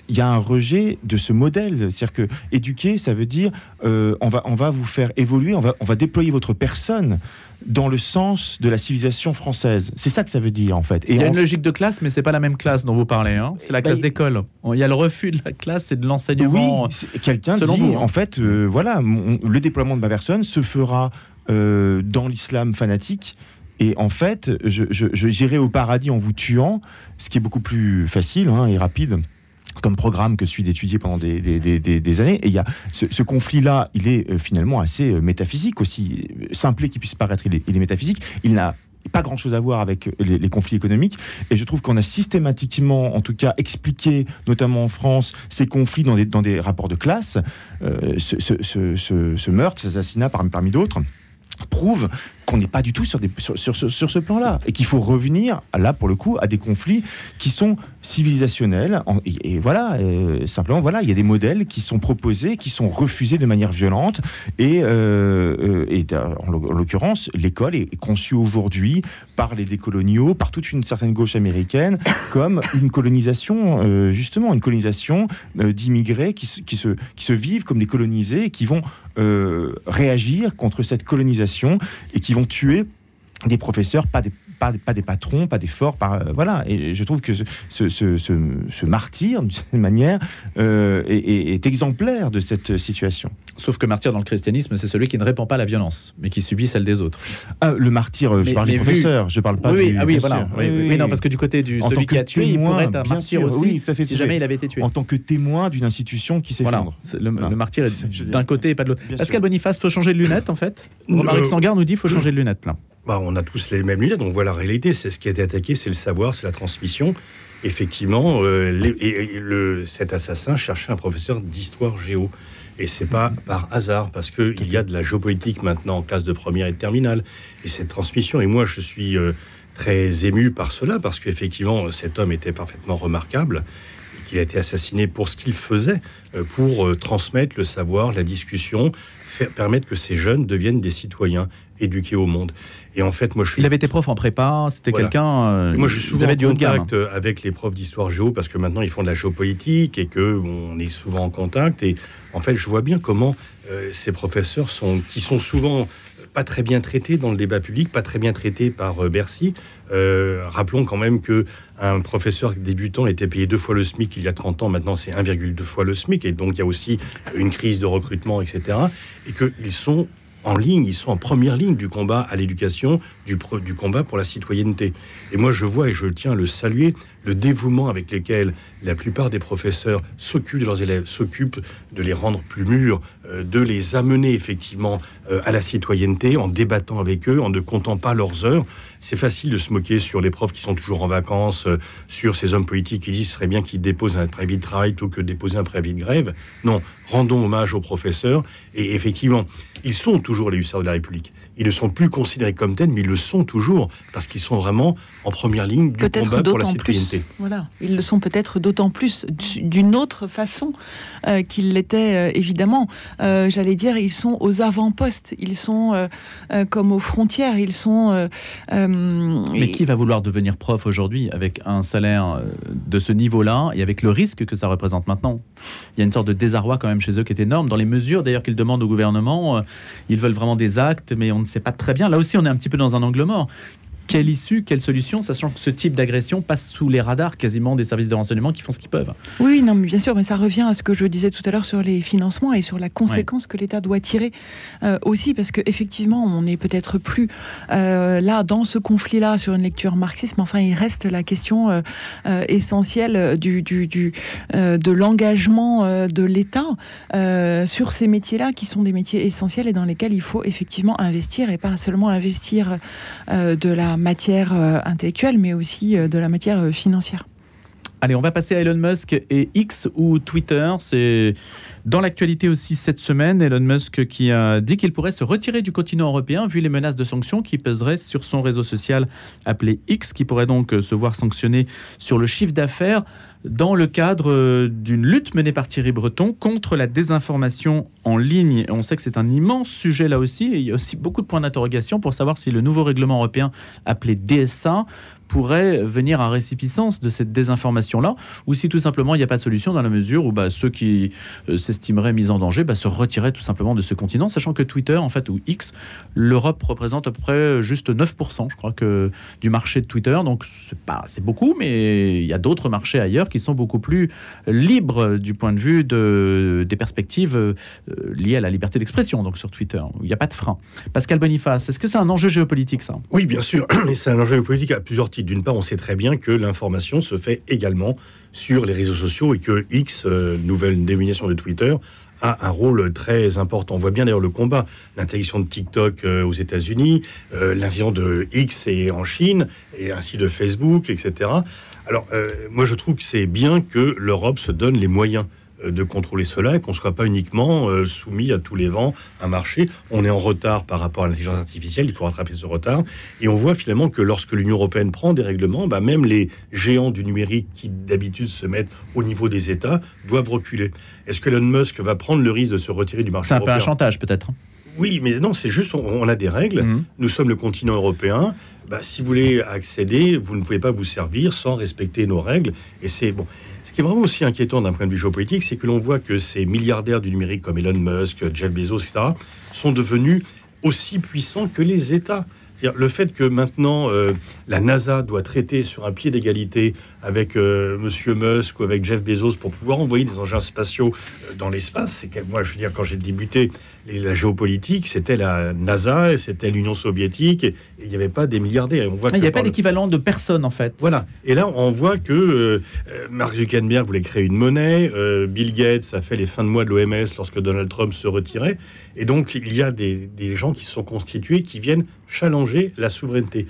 Speaker 5: Il y a un rejet de ce modèle. C'est-à-dire que éduquer, ça veut dire euh, on, va, on va vous faire évoluer, on va, on va déployer votre personne dans le sens de la civilisation française. C'est ça que ça veut dire en fait.
Speaker 2: Et il y a une logique de classe, mais c'est pas la même classe dont vous parlez. Hein. C'est la classe bah, d'école. Il y a le refus de la classe et de l'enseignement.
Speaker 5: Oui, quelqu'un dit vous, hein. en fait, euh, voilà, mon, le déploiement de ma personne se fera euh, dans l'islam fanatique. Et en fait, je, je, je, j'irai au paradis en vous tuant, ce qui est beaucoup plus facile hein, et rapide comme programme que celui d'étudier pendant des, années. Et il y a ce, conflit-là, il est euh, finalement assez euh, métaphysique aussi. Simplé qu'il puisse paraître, il est, il métaphysique. Il n'a pas grand chose à voir avec les, conflits économiques. Et je trouve qu'on a systématiquement, en tout cas, expliqué, notamment en France, ces conflits dans des, rapports de classe, euh, ce, meurtre, ces assassinats parmi, parmi d'autres prouve qu'on n'est pas du tout sur, sur, sur, ce plan-là et qu'il faut revenir, là pour le coup, à des conflits qui sont civilisationnels. Et, voilà, euh, simplement, voilà, il y a des modèles qui sont proposés, qui sont refusés de manière violente. Et, euh, et en l'occurrence, l'école est conçue aujourd'hui par les décoloniaux, par toute une certaine gauche américaine, comme une colonisation, euh, justement, une colonisation euh, d'immigrés qui, qui, se, qui se vivent comme des colonisés et qui vont euh, réagir contre cette colonisation et qui vont tuer des professeurs, pas des, pas, pas des patrons, pas des forts. Pas, euh, voilà. Et je trouve que ce, ce, ce, ce martyr, d'une certaine manière, euh, est, est, exemplaire de cette situation.
Speaker 2: Sauf que martyr dans le christianisme, c'est celui qui ne répand pas à la violence, mais qui subit celle des autres.
Speaker 5: Ah, le martyr, mais, je parle du professeur, je parle pas
Speaker 2: oui,
Speaker 5: du
Speaker 2: ah oui, voilà. oui, oui, oui, non, parce que du côté du celui qui a tué, témoin, il pourrait être un martyr sûr, aussi, oui, si jamais il avait été tué.
Speaker 5: En tant que témoin d'une institution qui s'effondre.
Speaker 2: Voilà. Le, voilà. le, martyr est d'un côté et pas de l'autre. Pascal Boniface, faut changer de lunettes, en fait. Romaric Sangar nous dit faut changer de lunettes, là.
Speaker 3: Bah, on a tous les mêmes lunettes, on voit la réalité. C'est ce qui a été attaqué, c'est le savoir, c'est la transmission. Effectivement, euh, les, et le, cet assassin cherchait un professeur d'histoire géo. Et c'est pas par hasard, parce qu'il y a de la géopolitique maintenant en classe de première et de terminale. Et cette transmission, et moi je suis euh, très ému par cela, parce qu'effectivement cet homme était parfaitement remarquable, et qu'il a été assassiné pour ce qu'il faisait, euh, pour transmettre le savoir, la discussion, faire, permettre que ces jeunes deviennent des citoyens éduqués au monde. Et en fait, moi, je suis...
Speaker 2: Il avait été prof en prépa, c'était voilà. quelqu'un... Euh,
Speaker 3: moi, je suis souvent en contact avec les profs d'histoire géo, parce que maintenant, ils font de la géopolitique et que bon, on est souvent en contact. Et en fait, je vois bien comment euh, ces professeurs sont, qui sont souvent pas très bien traités dans le débat public, pas très bien traités par euh, Bercy. Euh, rappelons quand même que un professeur débutant était payé deux fois le SMIC il y a 30 ans, maintenant c'est 1,2 fois le SMIC, et donc il y a aussi une crise de recrutement, etc. Et qu'ils sont en ligne, ils sont en première ligne du combat à l'éducation, du, du, combat pour la citoyenneté. Et moi, je vois et je tiens à le saluer, le dévouement avec lequel la plupart des professeurs s'occupent de leurs élèves, s'occupent de les rendre plus mûrs, euh, de les amener effectivement euh, à la citoyenneté en débattant avec eux, en ne comptant pas leurs heures. C'est facile de se moquer sur les profs qui sont toujours en vacances, euh, sur ces hommes politiques qui disent ce serait bien qu'ils déposent un préavis de travail plutôt que déposer un préavis de grève. Non, rendons hommage aux professeurs. Et effectivement, ils sont toujours les hussards de la République. Ils ne sont plus considérés comme tels, mais ils le sont toujours, parce qu'ils sont vraiment en première ligne du combat pour la citoyenneté.
Speaker 4: Plus. Voilà, ils le sont peut-être d'autant plus d'une autre façon euh, qu'ils l'étaient euh, évidemment. Euh, J'allais dire, ils sont aux avant-postes, ils sont euh, euh, comme aux frontières, ils sont.
Speaker 2: mais qui va vouloir devenir prof aujourd'hui avec un salaire de ce niveau-là et avec le risque que ça représente maintenant? Il y a une sorte de désarroi quand même chez eux qui est énorme. Dans les mesures d'ailleurs qu'ils demandent au gouvernement, ils veulent vraiment des actes, mais on ne sait pas très bien. Là aussi, on est un petit peu dans un angle mort quelle issue, quelle solution, sachant que ce type d'agression passe sous les radars quasiment des services de renseignement qui font ce qu'ils peuvent.
Speaker 4: Oui, non, mais bien sûr, mais ça revient à ce que je disais tout à l'heure sur les financements et sur la conséquence que l'État doit tirer euh, aussi, parce qu'effectivement, on n'est peut-être plus euh, là dans ce conflit-là sur une lecture marxiste, mais enfin, il reste la question euh, essentielle du, du, du de l'engagement de l'État sur ces métiers-là, qui sont des métiers essentiels et dans lesquels il faut effectivement investir et pas seulement investir de la matière intellectuelle, mais aussi de la matière financière.
Speaker 2: Allez, on va passer à Elon Musk et X ou Twitter. C'est dans l'actualité aussi cette semaine, Elon Musk qui a dit qu'il pourrait se retirer du continent européen vu les menaces de sanctions qui peseraient sur son réseau social appelé X, qui pourrait donc se voir sanctionné sur le chiffre d'affaires dans le cadre d'une lutte menée par Thierry Breton contre la désinformation en ligne. On sait que c'est un immense sujet là aussi, et il y a aussi beaucoup de points d'interrogation pour savoir si le nouveau règlement européen appelé DSA pourrait venir à récipicence de cette désinformation-là, ou si tout simplement il n'y a pas de solution dans la mesure où bah, ceux qui euh, s'estimeraient mis en danger bah, se retiraient tout simplement de ce continent, sachant que Twitter, en fait, ou X, l'Europe représente à peu près juste 9%, je crois, que, du marché de Twitter. Donc c'est pas, c'est beaucoup, mais il y a d'autres marchés ailleurs qui sont beaucoup plus libres du point de vue de, des perspectives euh, liées à la liberté d'expression, donc sur Twitter, il n'y a pas de frein. Pascal Boniface, est-ce que c'est un enjeu géopolitique, ça?
Speaker 3: Oui, bien sûr, mais c'est un enjeu géopolitique à plusieurs titres. D'une part, on sait très bien que l'information se fait également sur les réseaux sociaux et que X, euh, nouvelle dénomination de Twitter, a un rôle très important. On voit bien d'ailleurs le combat, l'interdiction de TikTok euh, aux États-Unis, euh, l'invasion de X et en Chine, et ainsi de Facebook, etc. Alors, moi, je trouve que c'est bien que l'Europe se donne les moyens euh, de contrôler cela et qu'on ne soit pas uniquement euh, soumis à tous les vents, un marché. On est en retard par rapport à l'intelligence artificielle, il faut rattraper ce retard. Et on voit finalement que lorsque l'Union européenne prend des règlements, bah, même les géants du numérique qui d'habitude se mettent au niveau des États doivent reculer. Est-ce que Elon Musk va prendre le risque de se retirer du marché
Speaker 2: C'est un peu un chantage peut-être.
Speaker 3: Oui, mais non, c'est juste, on, a des règles. Mhm. Nous sommes le continent européen. Bah, si vous voulez accéder, vous ne pouvez pas vous servir sans respecter nos règles. Et c'est bon. Qui est vraiment aussi inquiétant d'un point de vue géopolitique, c'est que l'on voit que ces milliardaires du numérique comme Elon Musk, Jeff Bezos, etc., sont devenus aussi puissants que les États. Le fait que maintenant euh, la NASA doit traiter sur un pied d'égalité avec euh, Monsieur Musk ou avec Jeff Bezos pour pouvoir envoyer des engins spatiaux euh, dans l'espace, c'est moi je veux dire quand j'ai débuté la géopolitique, c'était la NASA et c'était l'Union soviétique et il n'y avait pas des milliardaires.
Speaker 2: On voit ah, il n'y a pas d'équivalent de personne en fait.
Speaker 3: Voilà. Et là on voit que Mark Zuckerberg voulait créer une monnaie, Bill Gates a fait les fins de mois de l'OMS lorsque Donald Trump se retirait, et donc il y a des, des gens qui se sont constitués qui viennent challenger la souveraineté.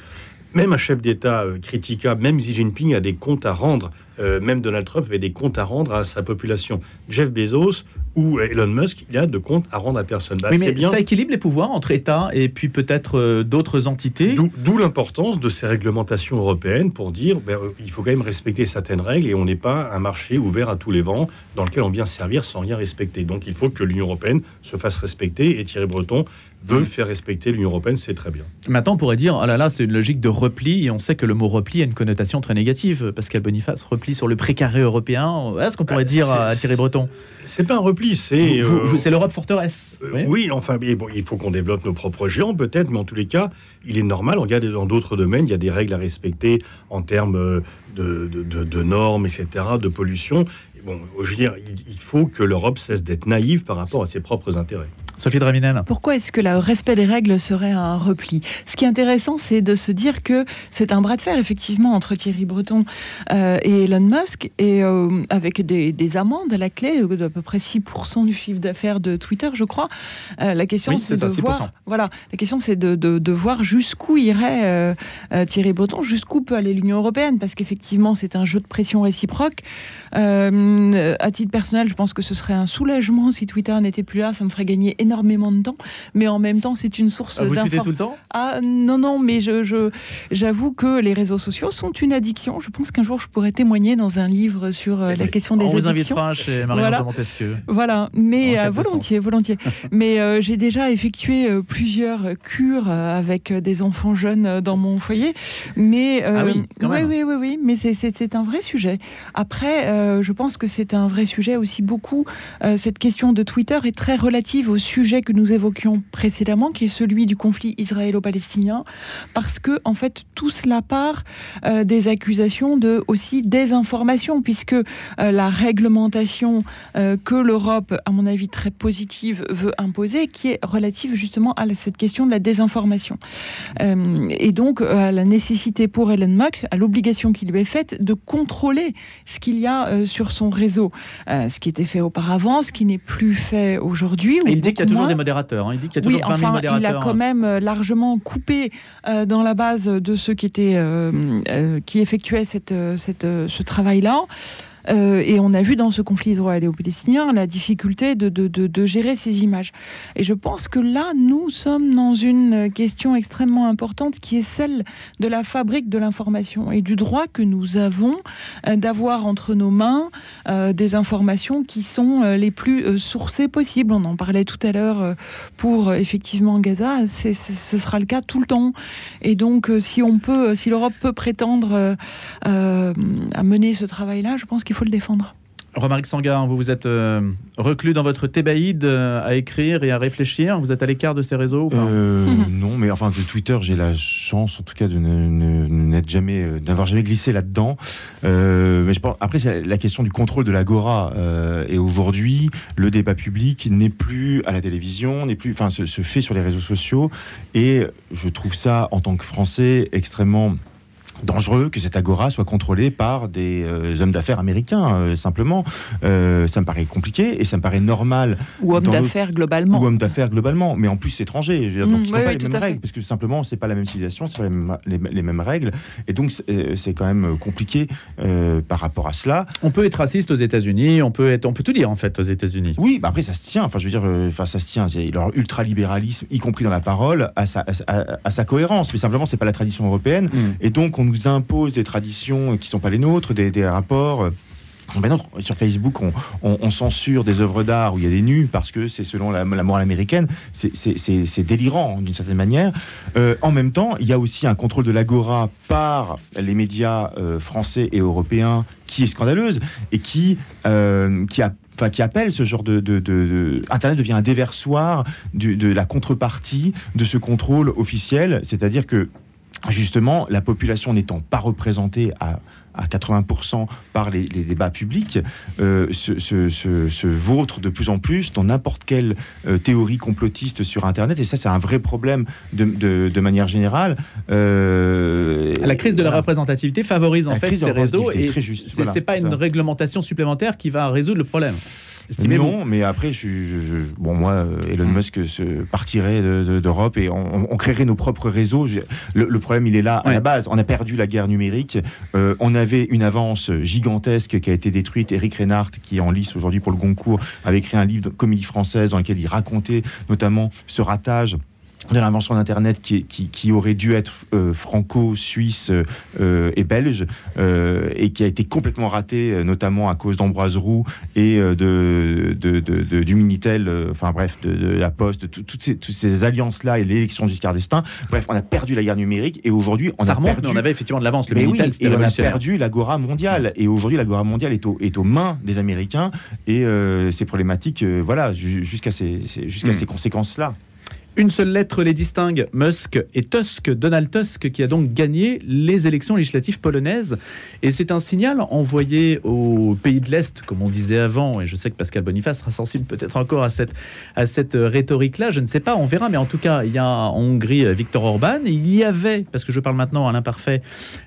Speaker 3: Même un chef d'État euh, critiquable, même Xi Jinping a des comptes à rendre, euh, même Donald Trump avait des comptes à rendre à sa population. Jeff Bezos ou Elon Musk, il a de comptes à rendre à personne.
Speaker 2: Bah, mais ça équilibre les pouvoirs entre États et puis peut-être euh, d'autres entités.
Speaker 3: D'où l'importance de ces réglementations européennes pour dire ben, il faut quand même respecter certaines règles et on n'est pas un marché ouvert à tous les vents dans lequel on vient servir sans rien respecter. Donc il faut que l'Union européenne se fasse respecter et Thierry Breton veut faire respecter l'Union européenne, c'est très bien.
Speaker 2: Maintenant, on pourrait dire, ah là là, c'est une logique de repli, et on sait que le mot repli a une connotation très négative. Pascal Boniface, repli sur le précaré européen, est-ce qu'on pourrait bah, dire à Thierry Breton?
Speaker 3: C'est pas un repli, c'est...
Speaker 2: Euh, c'est l'Europe forteresse.
Speaker 3: Euh, oui. enfin, bon, il faut qu'on développe nos propres géants, peut-être, mais en tous les cas, il est normal, regardez, dans d'autres domaines, il y a des règles à respecter en termes euh, de, de normes, etc., de pollution. Bon, je veux dire, il faut que l'Europe cesse d'être naïve par rapport à ses propres intérêts.
Speaker 2: Sophie Draminel.
Speaker 4: Pourquoi est-ce que le respect des règles serait un repli? Ce qui est intéressant, c'est de se dire que c'est un bras de fer, effectivement, entre Thierry Breton euh, et Elon Musk, et euh, avec des, amendes à la clé euh, d'à peu près 6% du chiffre d'affaires de Twitter, je crois. la question, c'est de voir, voilà, la question, c'est de, de, voir jusqu'où irait Thierry Breton, jusqu'où peut aller l'Union européenne, parce qu'effectivement, c'est un jeu de pression réciproque. à titre personnel, je pense que ce serait un soulagement si Twitter n'était plus là, ça me ferait gagner énormément énormément de temps, mais en même temps, c'est une source
Speaker 2: ah, Vous le tout le temps?
Speaker 4: Ah non, non, mais je, j'avoue que les réseaux sociaux sont une addiction. Je pense qu'un jour, je pourrais témoigner dans un livre sur euh, la question des addictions.
Speaker 2: On vous invitera chez Marianne voilà. Montesquieu.
Speaker 4: Voilà, mais euh, volontiers, volontiers. mais euh, j'ai déjà effectué plusieurs cures avec des enfants jeunes dans mon foyer. Mais
Speaker 2: ah oui,
Speaker 4: oui, oui, oui, oui, mais c'est un vrai sujet. Après, je pense que c'est un vrai sujet aussi beaucoup. cette question de Twitter est très relative au sujet sujet que nous évoquions précédemment, qui est celui du conflit israélo-palestinien, parce que en fait tout cela part euh, des accusations de aussi désinformation, puisque euh, la réglementation euh, que l'Europe, à mon avis très positive, veut imposer, qui est relative justement à cette question de la désinformation, et donc à la nécessité pour Elon Musk, à l'obligation qui lui est faite de contrôler ce qu'il y a sur son réseau, ce qui était fait auparavant, ce qui n'est plus fait aujourd'hui.
Speaker 2: Il dit qu'il toujours des modérateurs. Hein. Il dit qu'il y a toujours
Speaker 4: oui,
Speaker 2: 20 000 modérateurs.
Speaker 4: Il a quand même euh, largement coupé euh, dans la base de ceux qui étaient euh, qui effectuaient cette, cette, ce travail-là. Euh, et on a vu dans ce conflit israélo-palestinien la difficulté de, de, de, gérer ces images. Et je pense que là, nous sommes dans une question extrêmement importante qui est celle de la fabrique de l'information et du droit que nous avons euh, d'avoir entre nos mains euh, des informations qui sont les plus sourcées possibles. On en parlait tout à l'heure pour effectivement Gaza, ce sera le cas tout le temps. Et donc, si on peut, si l'Europe peut prétendre à mener ce travail-là, je pense qu'il faut le défendre.
Speaker 2: Romaric Sangar, vous vous êtes euh, reclus dans votre thébaïde euh, à écrire et à réfléchir. Vous êtes à l'écart de ces réseaux
Speaker 5: euh, Non, mais enfin de Twitter, j'ai la chance, en tout cas, de n'être jamais, d'avoir jamais glissé là-dedans. mais je pense, après, c'est la question du contrôle de l'agora. et aujourd'hui, le débat public n'est plus à la télévision, n'est plus, enfin, se, se fait sur les réseaux sociaux. Et je trouve ça, en tant que Français, extrêmement dangereux que cette agora soit contrôlée par des euh, hommes d'affaires américains, euh, simplement. Euh, ça me paraît compliqué et ça me paraît normal.
Speaker 4: Ou hommes d'affaires globalement.
Speaker 5: Ou hommes d'affaires globalement, mais en plus étrangers. donc, mmh, pas les mêmes règles, parce que simplement, c'est pas la même civilisation, c'est pas les mêmes, les, mêmes, règles. Et donc, c'est quand même compliqué par rapport à cela.
Speaker 2: On peut être raciste aux États-Unis, on peut être, on peut tout dire en fait aux États-Unis.
Speaker 5: Oui, bah après ça se tient. Enfin, je veux dire, enfin ça se tient. Leur ultralibéralisme, y compris dans la parole, à sa, à, sa cohérence. Mais simplement, c'est pas la tradition européenne. Mmh. Et donc, on nous impose des traditions qui ne sont pas les nôtres, des, des rapports. Ben sur Facebook, on, censure des œuvres d'art où il y a des nus parce que c'est selon la, morale américaine. C'est délirant d'une certaine manière. Euh, en même temps, il y a aussi un contrôle de l'agora par les médias euh, français et européens qui est scandaleuse et qui, euh, qui appelle ce genre de, Internet devient un déversoir de la contrepartie de ce contrôle officiel, c'est-à-dire que justement, la population n'étant pas représentée à, 80% par les, débats publics, euh, se, vautre de plus en plus dans n'importe quelle euh, théorie complotiste sur Internet. Et ça, c'est un vrai problème de, manière générale.
Speaker 2: Euh, la crise de la représentativité favorise en fait ces réseaux. Et ce n'est pas une réglementation supplémentaire qui va résoudre le problème
Speaker 5: non, mais après, je, bon, moi, euh, Elon hmm. Musk se partirait d'Europe et on, créerait nos propres réseaux. Le, problème, il est là à la base. On a perdu la guerre numérique. Euh, on avait une avance gigantesque qui a été détruite. Eric Reinhardt, qui est en lice aujourd'hui pour le Goncourt, avait écrit un livre de comédie française dans lequel il racontait notamment ce ratage de l'invention d'Internet qui, qui, aurait dû être euh, franco-suisse euh, et belge euh, et qui a été complètement raté, notamment à cause d'Ambroise Roux et de, du Minitel, enfin bref, de, la Poste, toutes ces, ces alliances-là et l'élection de Giscard d'Estaing. Bref, on a perdu la guerre numérique et aujourd'hui on a perdu.
Speaker 2: on avait effectivement de l'avance. Le Minitel,
Speaker 5: et on a perdu l'agora mondiale et aujourd'hui l'agora mondiale est, au, est aux mains des Américains et c'est problématique, voilà, jusqu'à ces, jusqu'à hmm. ces conséquences-là.
Speaker 2: Une seule lettre les distingue, Musk et Tusk, Donald Tusk, qui a donc gagné les élections législatives polonaises. Et c'est un signal envoyé aux pays de l'Est, comme on disait avant, et je sais que Pascal Boniface sera sensible peut-être encore à cette, à cette rhétorique-là, je ne sais pas, on verra, mais en tout cas, il y a en Hongrie Viktor Orban, il y avait, parce que je parle maintenant à l'imparfait,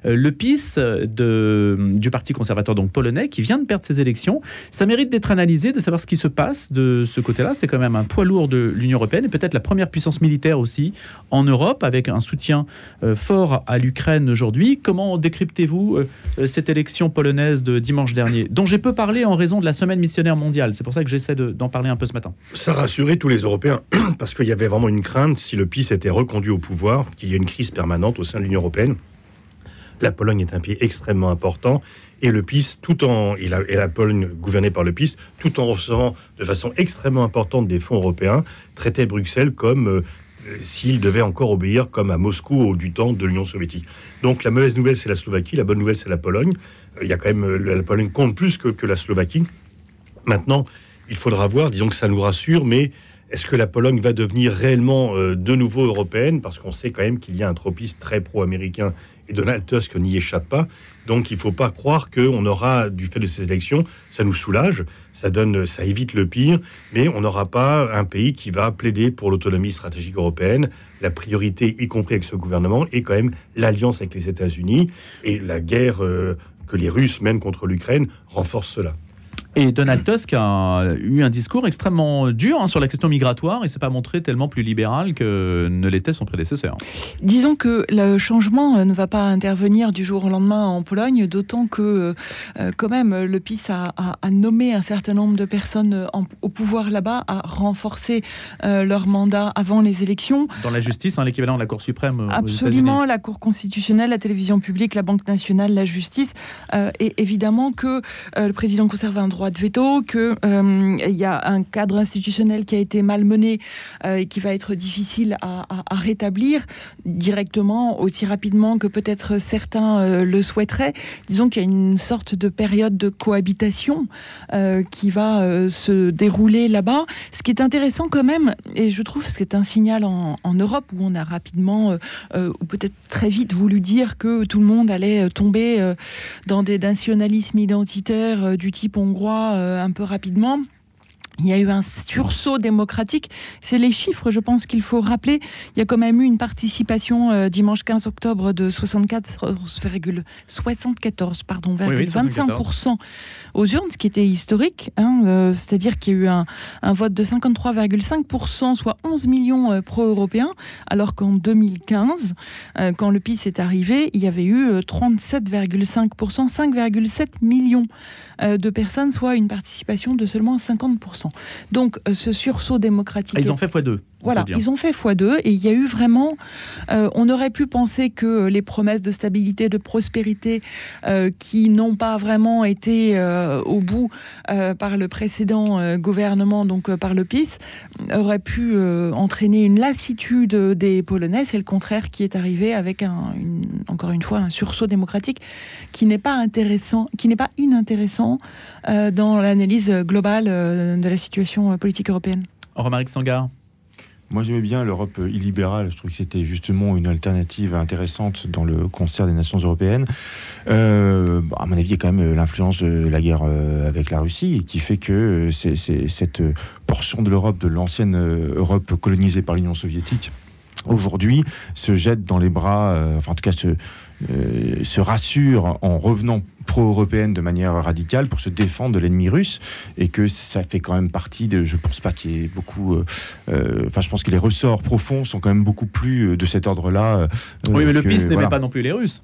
Speaker 2: euh, le PIS de, du Parti conservateur donc polonais, qui vient de perdre ses élections. Ça mérite d'être analysé, de savoir ce qui se passe de ce côté-là. C'est quand même un poids lourd de l'Union européenne, et peut-être la première puissance militaire aussi en Europe, avec un soutien euh, fort à l'Ukraine aujourd'hui. Comment décryptez-vous euh, cette élection polonaise de dimanche dernier, dont j'ai peu parlé en raison de la semaine missionnaire mondiale? C'est pour ça que j'essaie d'en parler un peu ce matin.
Speaker 3: Ça rassurait tous les Européens, parce qu'il y avait vraiment une crainte, si le PIS était reconduit au pouvoir, qu'il y ait une crise permanente au sein de l'Union européenne. La Pologne est un pays extrêmement important et le PIS, tout en et la, la, Pologne gouvernée par le PIS, tout en recevant de façon extrêmement importante des fonds européens, traitait Bruxelles comme euh, s'il devait encore obéir comme à Moscou au du temps de l'Union soviétique. Donc la mauvaise nouvelle c'est la Slovaquie, la bonne nouvelle c'est la Pologne. Euh, il y a quand même euh, la Pologne compte plus que, que la Slovaquie. Maintenant, il faudra voir, disons que ça nous rassure, mais Est-ce que la Pologne va devenir réellement de nouveau européenne? Parce qu'on sait quand même qu'il y a un tropisme très pro-américain et Donald Tusk n'y échappe pas. Donc il ne faut pas croire qu'on aura, du fait de ces élections, ça nous soulage, ça, donne, ça évite le pire, mais on n'aura pas un pays qui va plaider pour l'autonomie stratégique européenne. La priorité, y compris avec ce gouvernement, est quand même l'alliance avec les États-Unis et la guerre euh, que les Russes mènent contre l'Ukraine renforce cela.
Speaker 2: Et Donald Tusk a eu un discours extrêmement dur hein, sur la question migratoire et s'est pas montré tellement plus libéral que ne l'était son prédécesseur.
Speaker 4: Disons que le changement euh, ne va pas intervenir du jour au lendemain en Pologne, d'autant que euh, euh, quand même le PIS a, nommé un certain nombre de personnes au pouvoir là-bas, a renforcé leur mandat avant les élections.
Speaker 2: Dans la justice, hein, l'équivalent de la Cour suprême.
Speaker 4: Absolument, la Cour constitutionnelle, la télévision publique, la Banque nationale, la justice, et évidemment que le président conserve un droit droit de veto, qu'il euh, y a un cadre institutionnel qui a été malmené euh, et qui va être difficile à, rétablir directement, aussi rapidement que peut-être certains euh, le souhaiteraient. Disons qu'il y a une sorte de période de cohabitation qui va se dérouler là-bas. Ce qui est intéressant quand même, et je trouve que c'est un signal en, en, Europe où on a rapidement, ou peut-être très vite, voulu dire que tout le monde allait tomber dans des nationalismes identitaires du type hongrois euh, un peu rapidement. Il y a eu un sursaut démocratique. C'est les chiffres, je pense qu'il faut rappeler. Il y a quand même eu une participation euh, dimanche 15 octobre de 74,74 pardon, 25% aux urnes, ce qui était historique. Hein, euh, c'est-à-dire qu'il y a eu un, vote de 53,5%, soit 11 millions euh, pro-européens, alors qu'en 2015, quand le PIS est arrivé, il y avait eu 37,5%, 5,7 millions de personnes, soit une participation de seulement 50%. Donc euh, ce sursaut démocratique.
Speaker 2: Ah, ils ont fait x2.
Speaker 4: Voilà, ils ont fait x2 et il y a eu vraiment. Euh, on aurait pu penser que les promesses de stabilité, de prospérité, euh, qui n'ont pas vraiment été au bout par le précédent gouvernement, donc par le PIS, auraient pu entraîner une lassitude des Polonais. C'est le contraire qui est arrivé avec un, encore une fois un sursaut démocratique qui n'est pas intéressant, qui n'est pas inintéressant dans l'analyse globale de la situation politique européenne.
Speaker 2: Romaric Sangar.
Speaker 5: Moi, j'aimais bien l'Europe illibérale. Je trouve que c'était justement une alternative intéressante dans le concert des nations européennes. Euh, à mon avis, il y a quand même l'influence de la guerre euh, avec la Russie qui fait que cette portion de l'Europe, de l'ancienne Europe colonisée par l'Union soviétique, aujourd'hui se jette dans les bras, euh, enfin en tout cas se rassure en revenant pro-européenne de manière radicale pour se défendre de l'ennemi russe et que ça fait quand même partie de. Je pense pas qu'il y ait beaucoup. Euh, euh, enfin, je pense que les ressorts profonds sont quand même beaucoup plus euh, de cet ordre-là.
Speaker 2: oui, mais le PIS n'aimait pas non plus les Russes.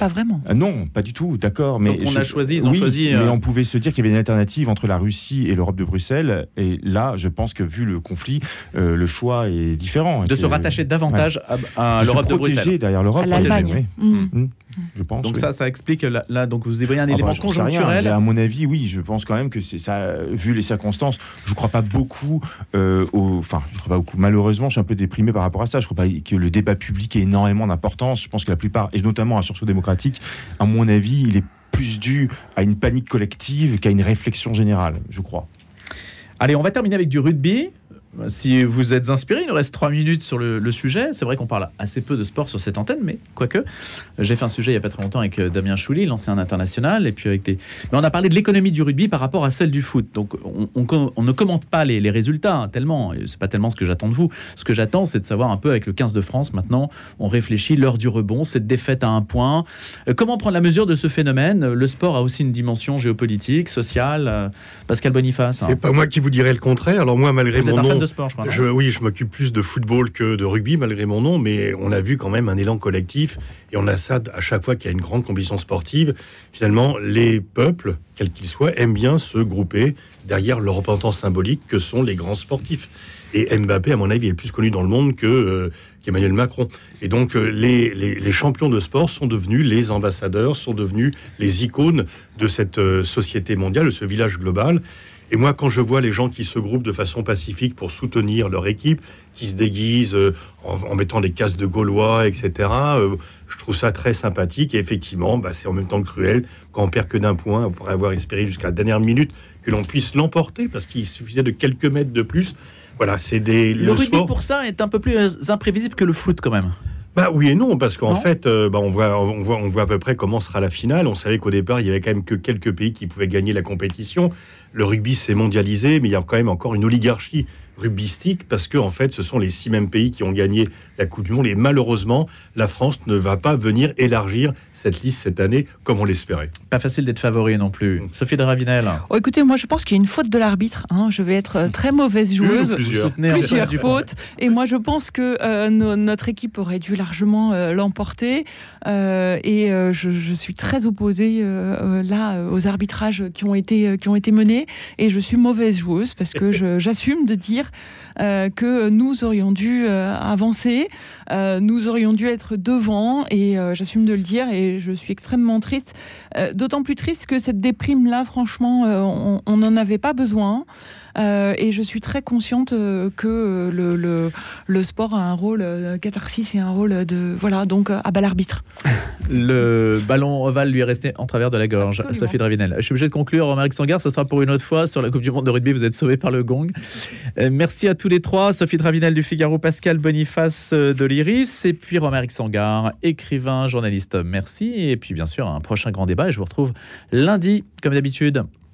Speaker 4: Pas vraiment.
Speaker 5: Ah non, pas du tout, d'accord. Mais
Speaker 2: on a choisi, ils ont choisi.
Speaker 5: Mais on pouvait se dire qu'il y avait une alternative entre la Russie et l'Europe de Bruxelles. Et là, je pense que vu le conflit, le choix est différent.
Speaker 2: De se rattacher davantage à, l'Europe de, Bruxelles.
Speaker 5: derrière l'Europe.
Speaker 4: l'Allemagne.
Speaker 5: Mmh. Mmh. Je pense.
Speaker 2: Donc ça, ça explique là. Donc vous avez un ah élément bah, conjoncturel.
Speaker 5: à mon avis, oui, je pense quand même que c'est ça. Vu les circonstances, je ne crois pas beaucoup. Euh, enfin, je crois pas beaucoup. Malheureusement, je suis un peu déprimé par rapport à ça. Je ne crois pas que le débat public ait énormément d'importance. Je pense que la plupart, et notamment un sursaut démocratique, à mon avis, il est plus dû à une panique collective qu'à une réflexion générale, je crois.
Speaker 2: Allez, on va terminer avec du rugby. Si vous êtes inspiré, il nous reste trois minutes sur le, sujet. C'est vrai qu'on parle assez peu de sport sur cette antenne, mais quoique, j'ai fait un sujet il n'y a pas très longtemps avec euh, Damien Chouli, l'ancien international, et puis avec des. Mais on a parlé de l'économie du rugby par rapport à celle du foot. Donc on, on, ne commente pas les, résultats hein, tellement. C'est pas tellement ce que j'attends de vous. Ce que j'attends, c'est de savoir un peu avec le 15 de France. Maintenant, on réfléchit l'heure du rebond, cette défaite à un point. Euh, comment prendre la mesure de ce phénomène? Le sport a aussi une dimension géopolitique, sociale. Euh, Pascal Boniface.
Speaker 3: Hein. C'est pas moi qui vous dirais le contraire. Alors moi, malgré mon nom,
Speaker 2: de sport, je crois.
Speaker 3: oui, je m'occupe plus de football que de rugby, malgré mon nom, mais on a vu quand même un élan collectif, et on a ça à chaque fois qu'il y a une grande compétition sportive. Finalement, les peuples, quels qu'ils soient, aiment bien se grouper derrière leur représentant symbolique que sont les grands sportifs. Et Mbappé, à mon avis, est plus connu dans le monde que euh, qu'Emmanuel Macron. Et donc, euh, les, les, champions de sport sont devenus les ambassadeurs, sont devenus les icônes de cette euh, société mondiale, de ce village global. Et moi, quand je vois les gens qui se groupent de façon pacifique pour soutenir leur équipe, qui se déguisent euh, en, mettant des casques de Gaulois, etc., euh, je trouve ça très sympathique. Et effectivement, bah, c'est en même temps cruel quand on perd que d'un point. On pourrait avoir espéré jusqu'à la dernière minute que l'on puisse l'emporter parce qu'il suffisait de quelques mètres de plus. Voilà, c'est des.
Speaker 2: Le, rugby pour ça est un peu plus imprévisible que le foot quand même.
Speaker 3: Bah oui et non, parce qu'en fait, euh, bah, on, voit, on, voit, on voit à peu près comment sera la finale. On savait qu'au départ, il y avait quand même que quelques pays qui pouvaient gagner la compétition. Le rugby s'est mondialisé, mais il y a quand même encore une oligarchie rugbystique parce que en fait, ce sont les six mêmes pays qui ont gagné la Coupe du Monde et malheureusement, la France ne va pas venir élargir cette liste cette année comme on l'espérait.
Speaker 2: Pas facile d'être favori non plus. Sophie de Ravinel.
Speaker 4: Oh, écoutez, moi je pense qu'il y a une faute de l'arbitre. Hein. Je vais être euh, très mauvaise joueuse.
Speaker 3: plusieurs,
Speaker 4: plusieurs fautes. Et moi je pense que euh, notre équipe aurait dû largement euh, l'emporter. et je, je, suis très opposée là aux arbitrages qui ont été qui ont été menés. Et je suis mauvaise joueuse parce que j'assume de dire euh, que nous aurions dû euh, avancer, euh, nous aurions dû être devant, et j'assume de le dire, et je suis extrêmement triste. D'autant plus triste que cette déprime-là, franchement, on n'en avait pas besoin. Euh, et je suis très consciente euh, que le, le, le, sport a un rôle euh, catharsis et un rôle de. Voilà, donc à bas l'arbitre.
Speaker 2: Le ballon ovale lui est resté en travers de la gorge. Sophie Dravinel. Je suis obligé de conclure. Romaric Sangar, ce sera pour une autre fois sur la Coupe du Monde de rugby. Vous êtes sauvé par le gong. merci à tous les trois. Sophie Dravinel du Figaro, Pascal Boniface de l'Iris, et puis Romaric Sangar, écrivain, journaliste. Merci. Et puis, bien sûr, un prochain grand débat. Et je vous retrouve lundi, comme d'habitude.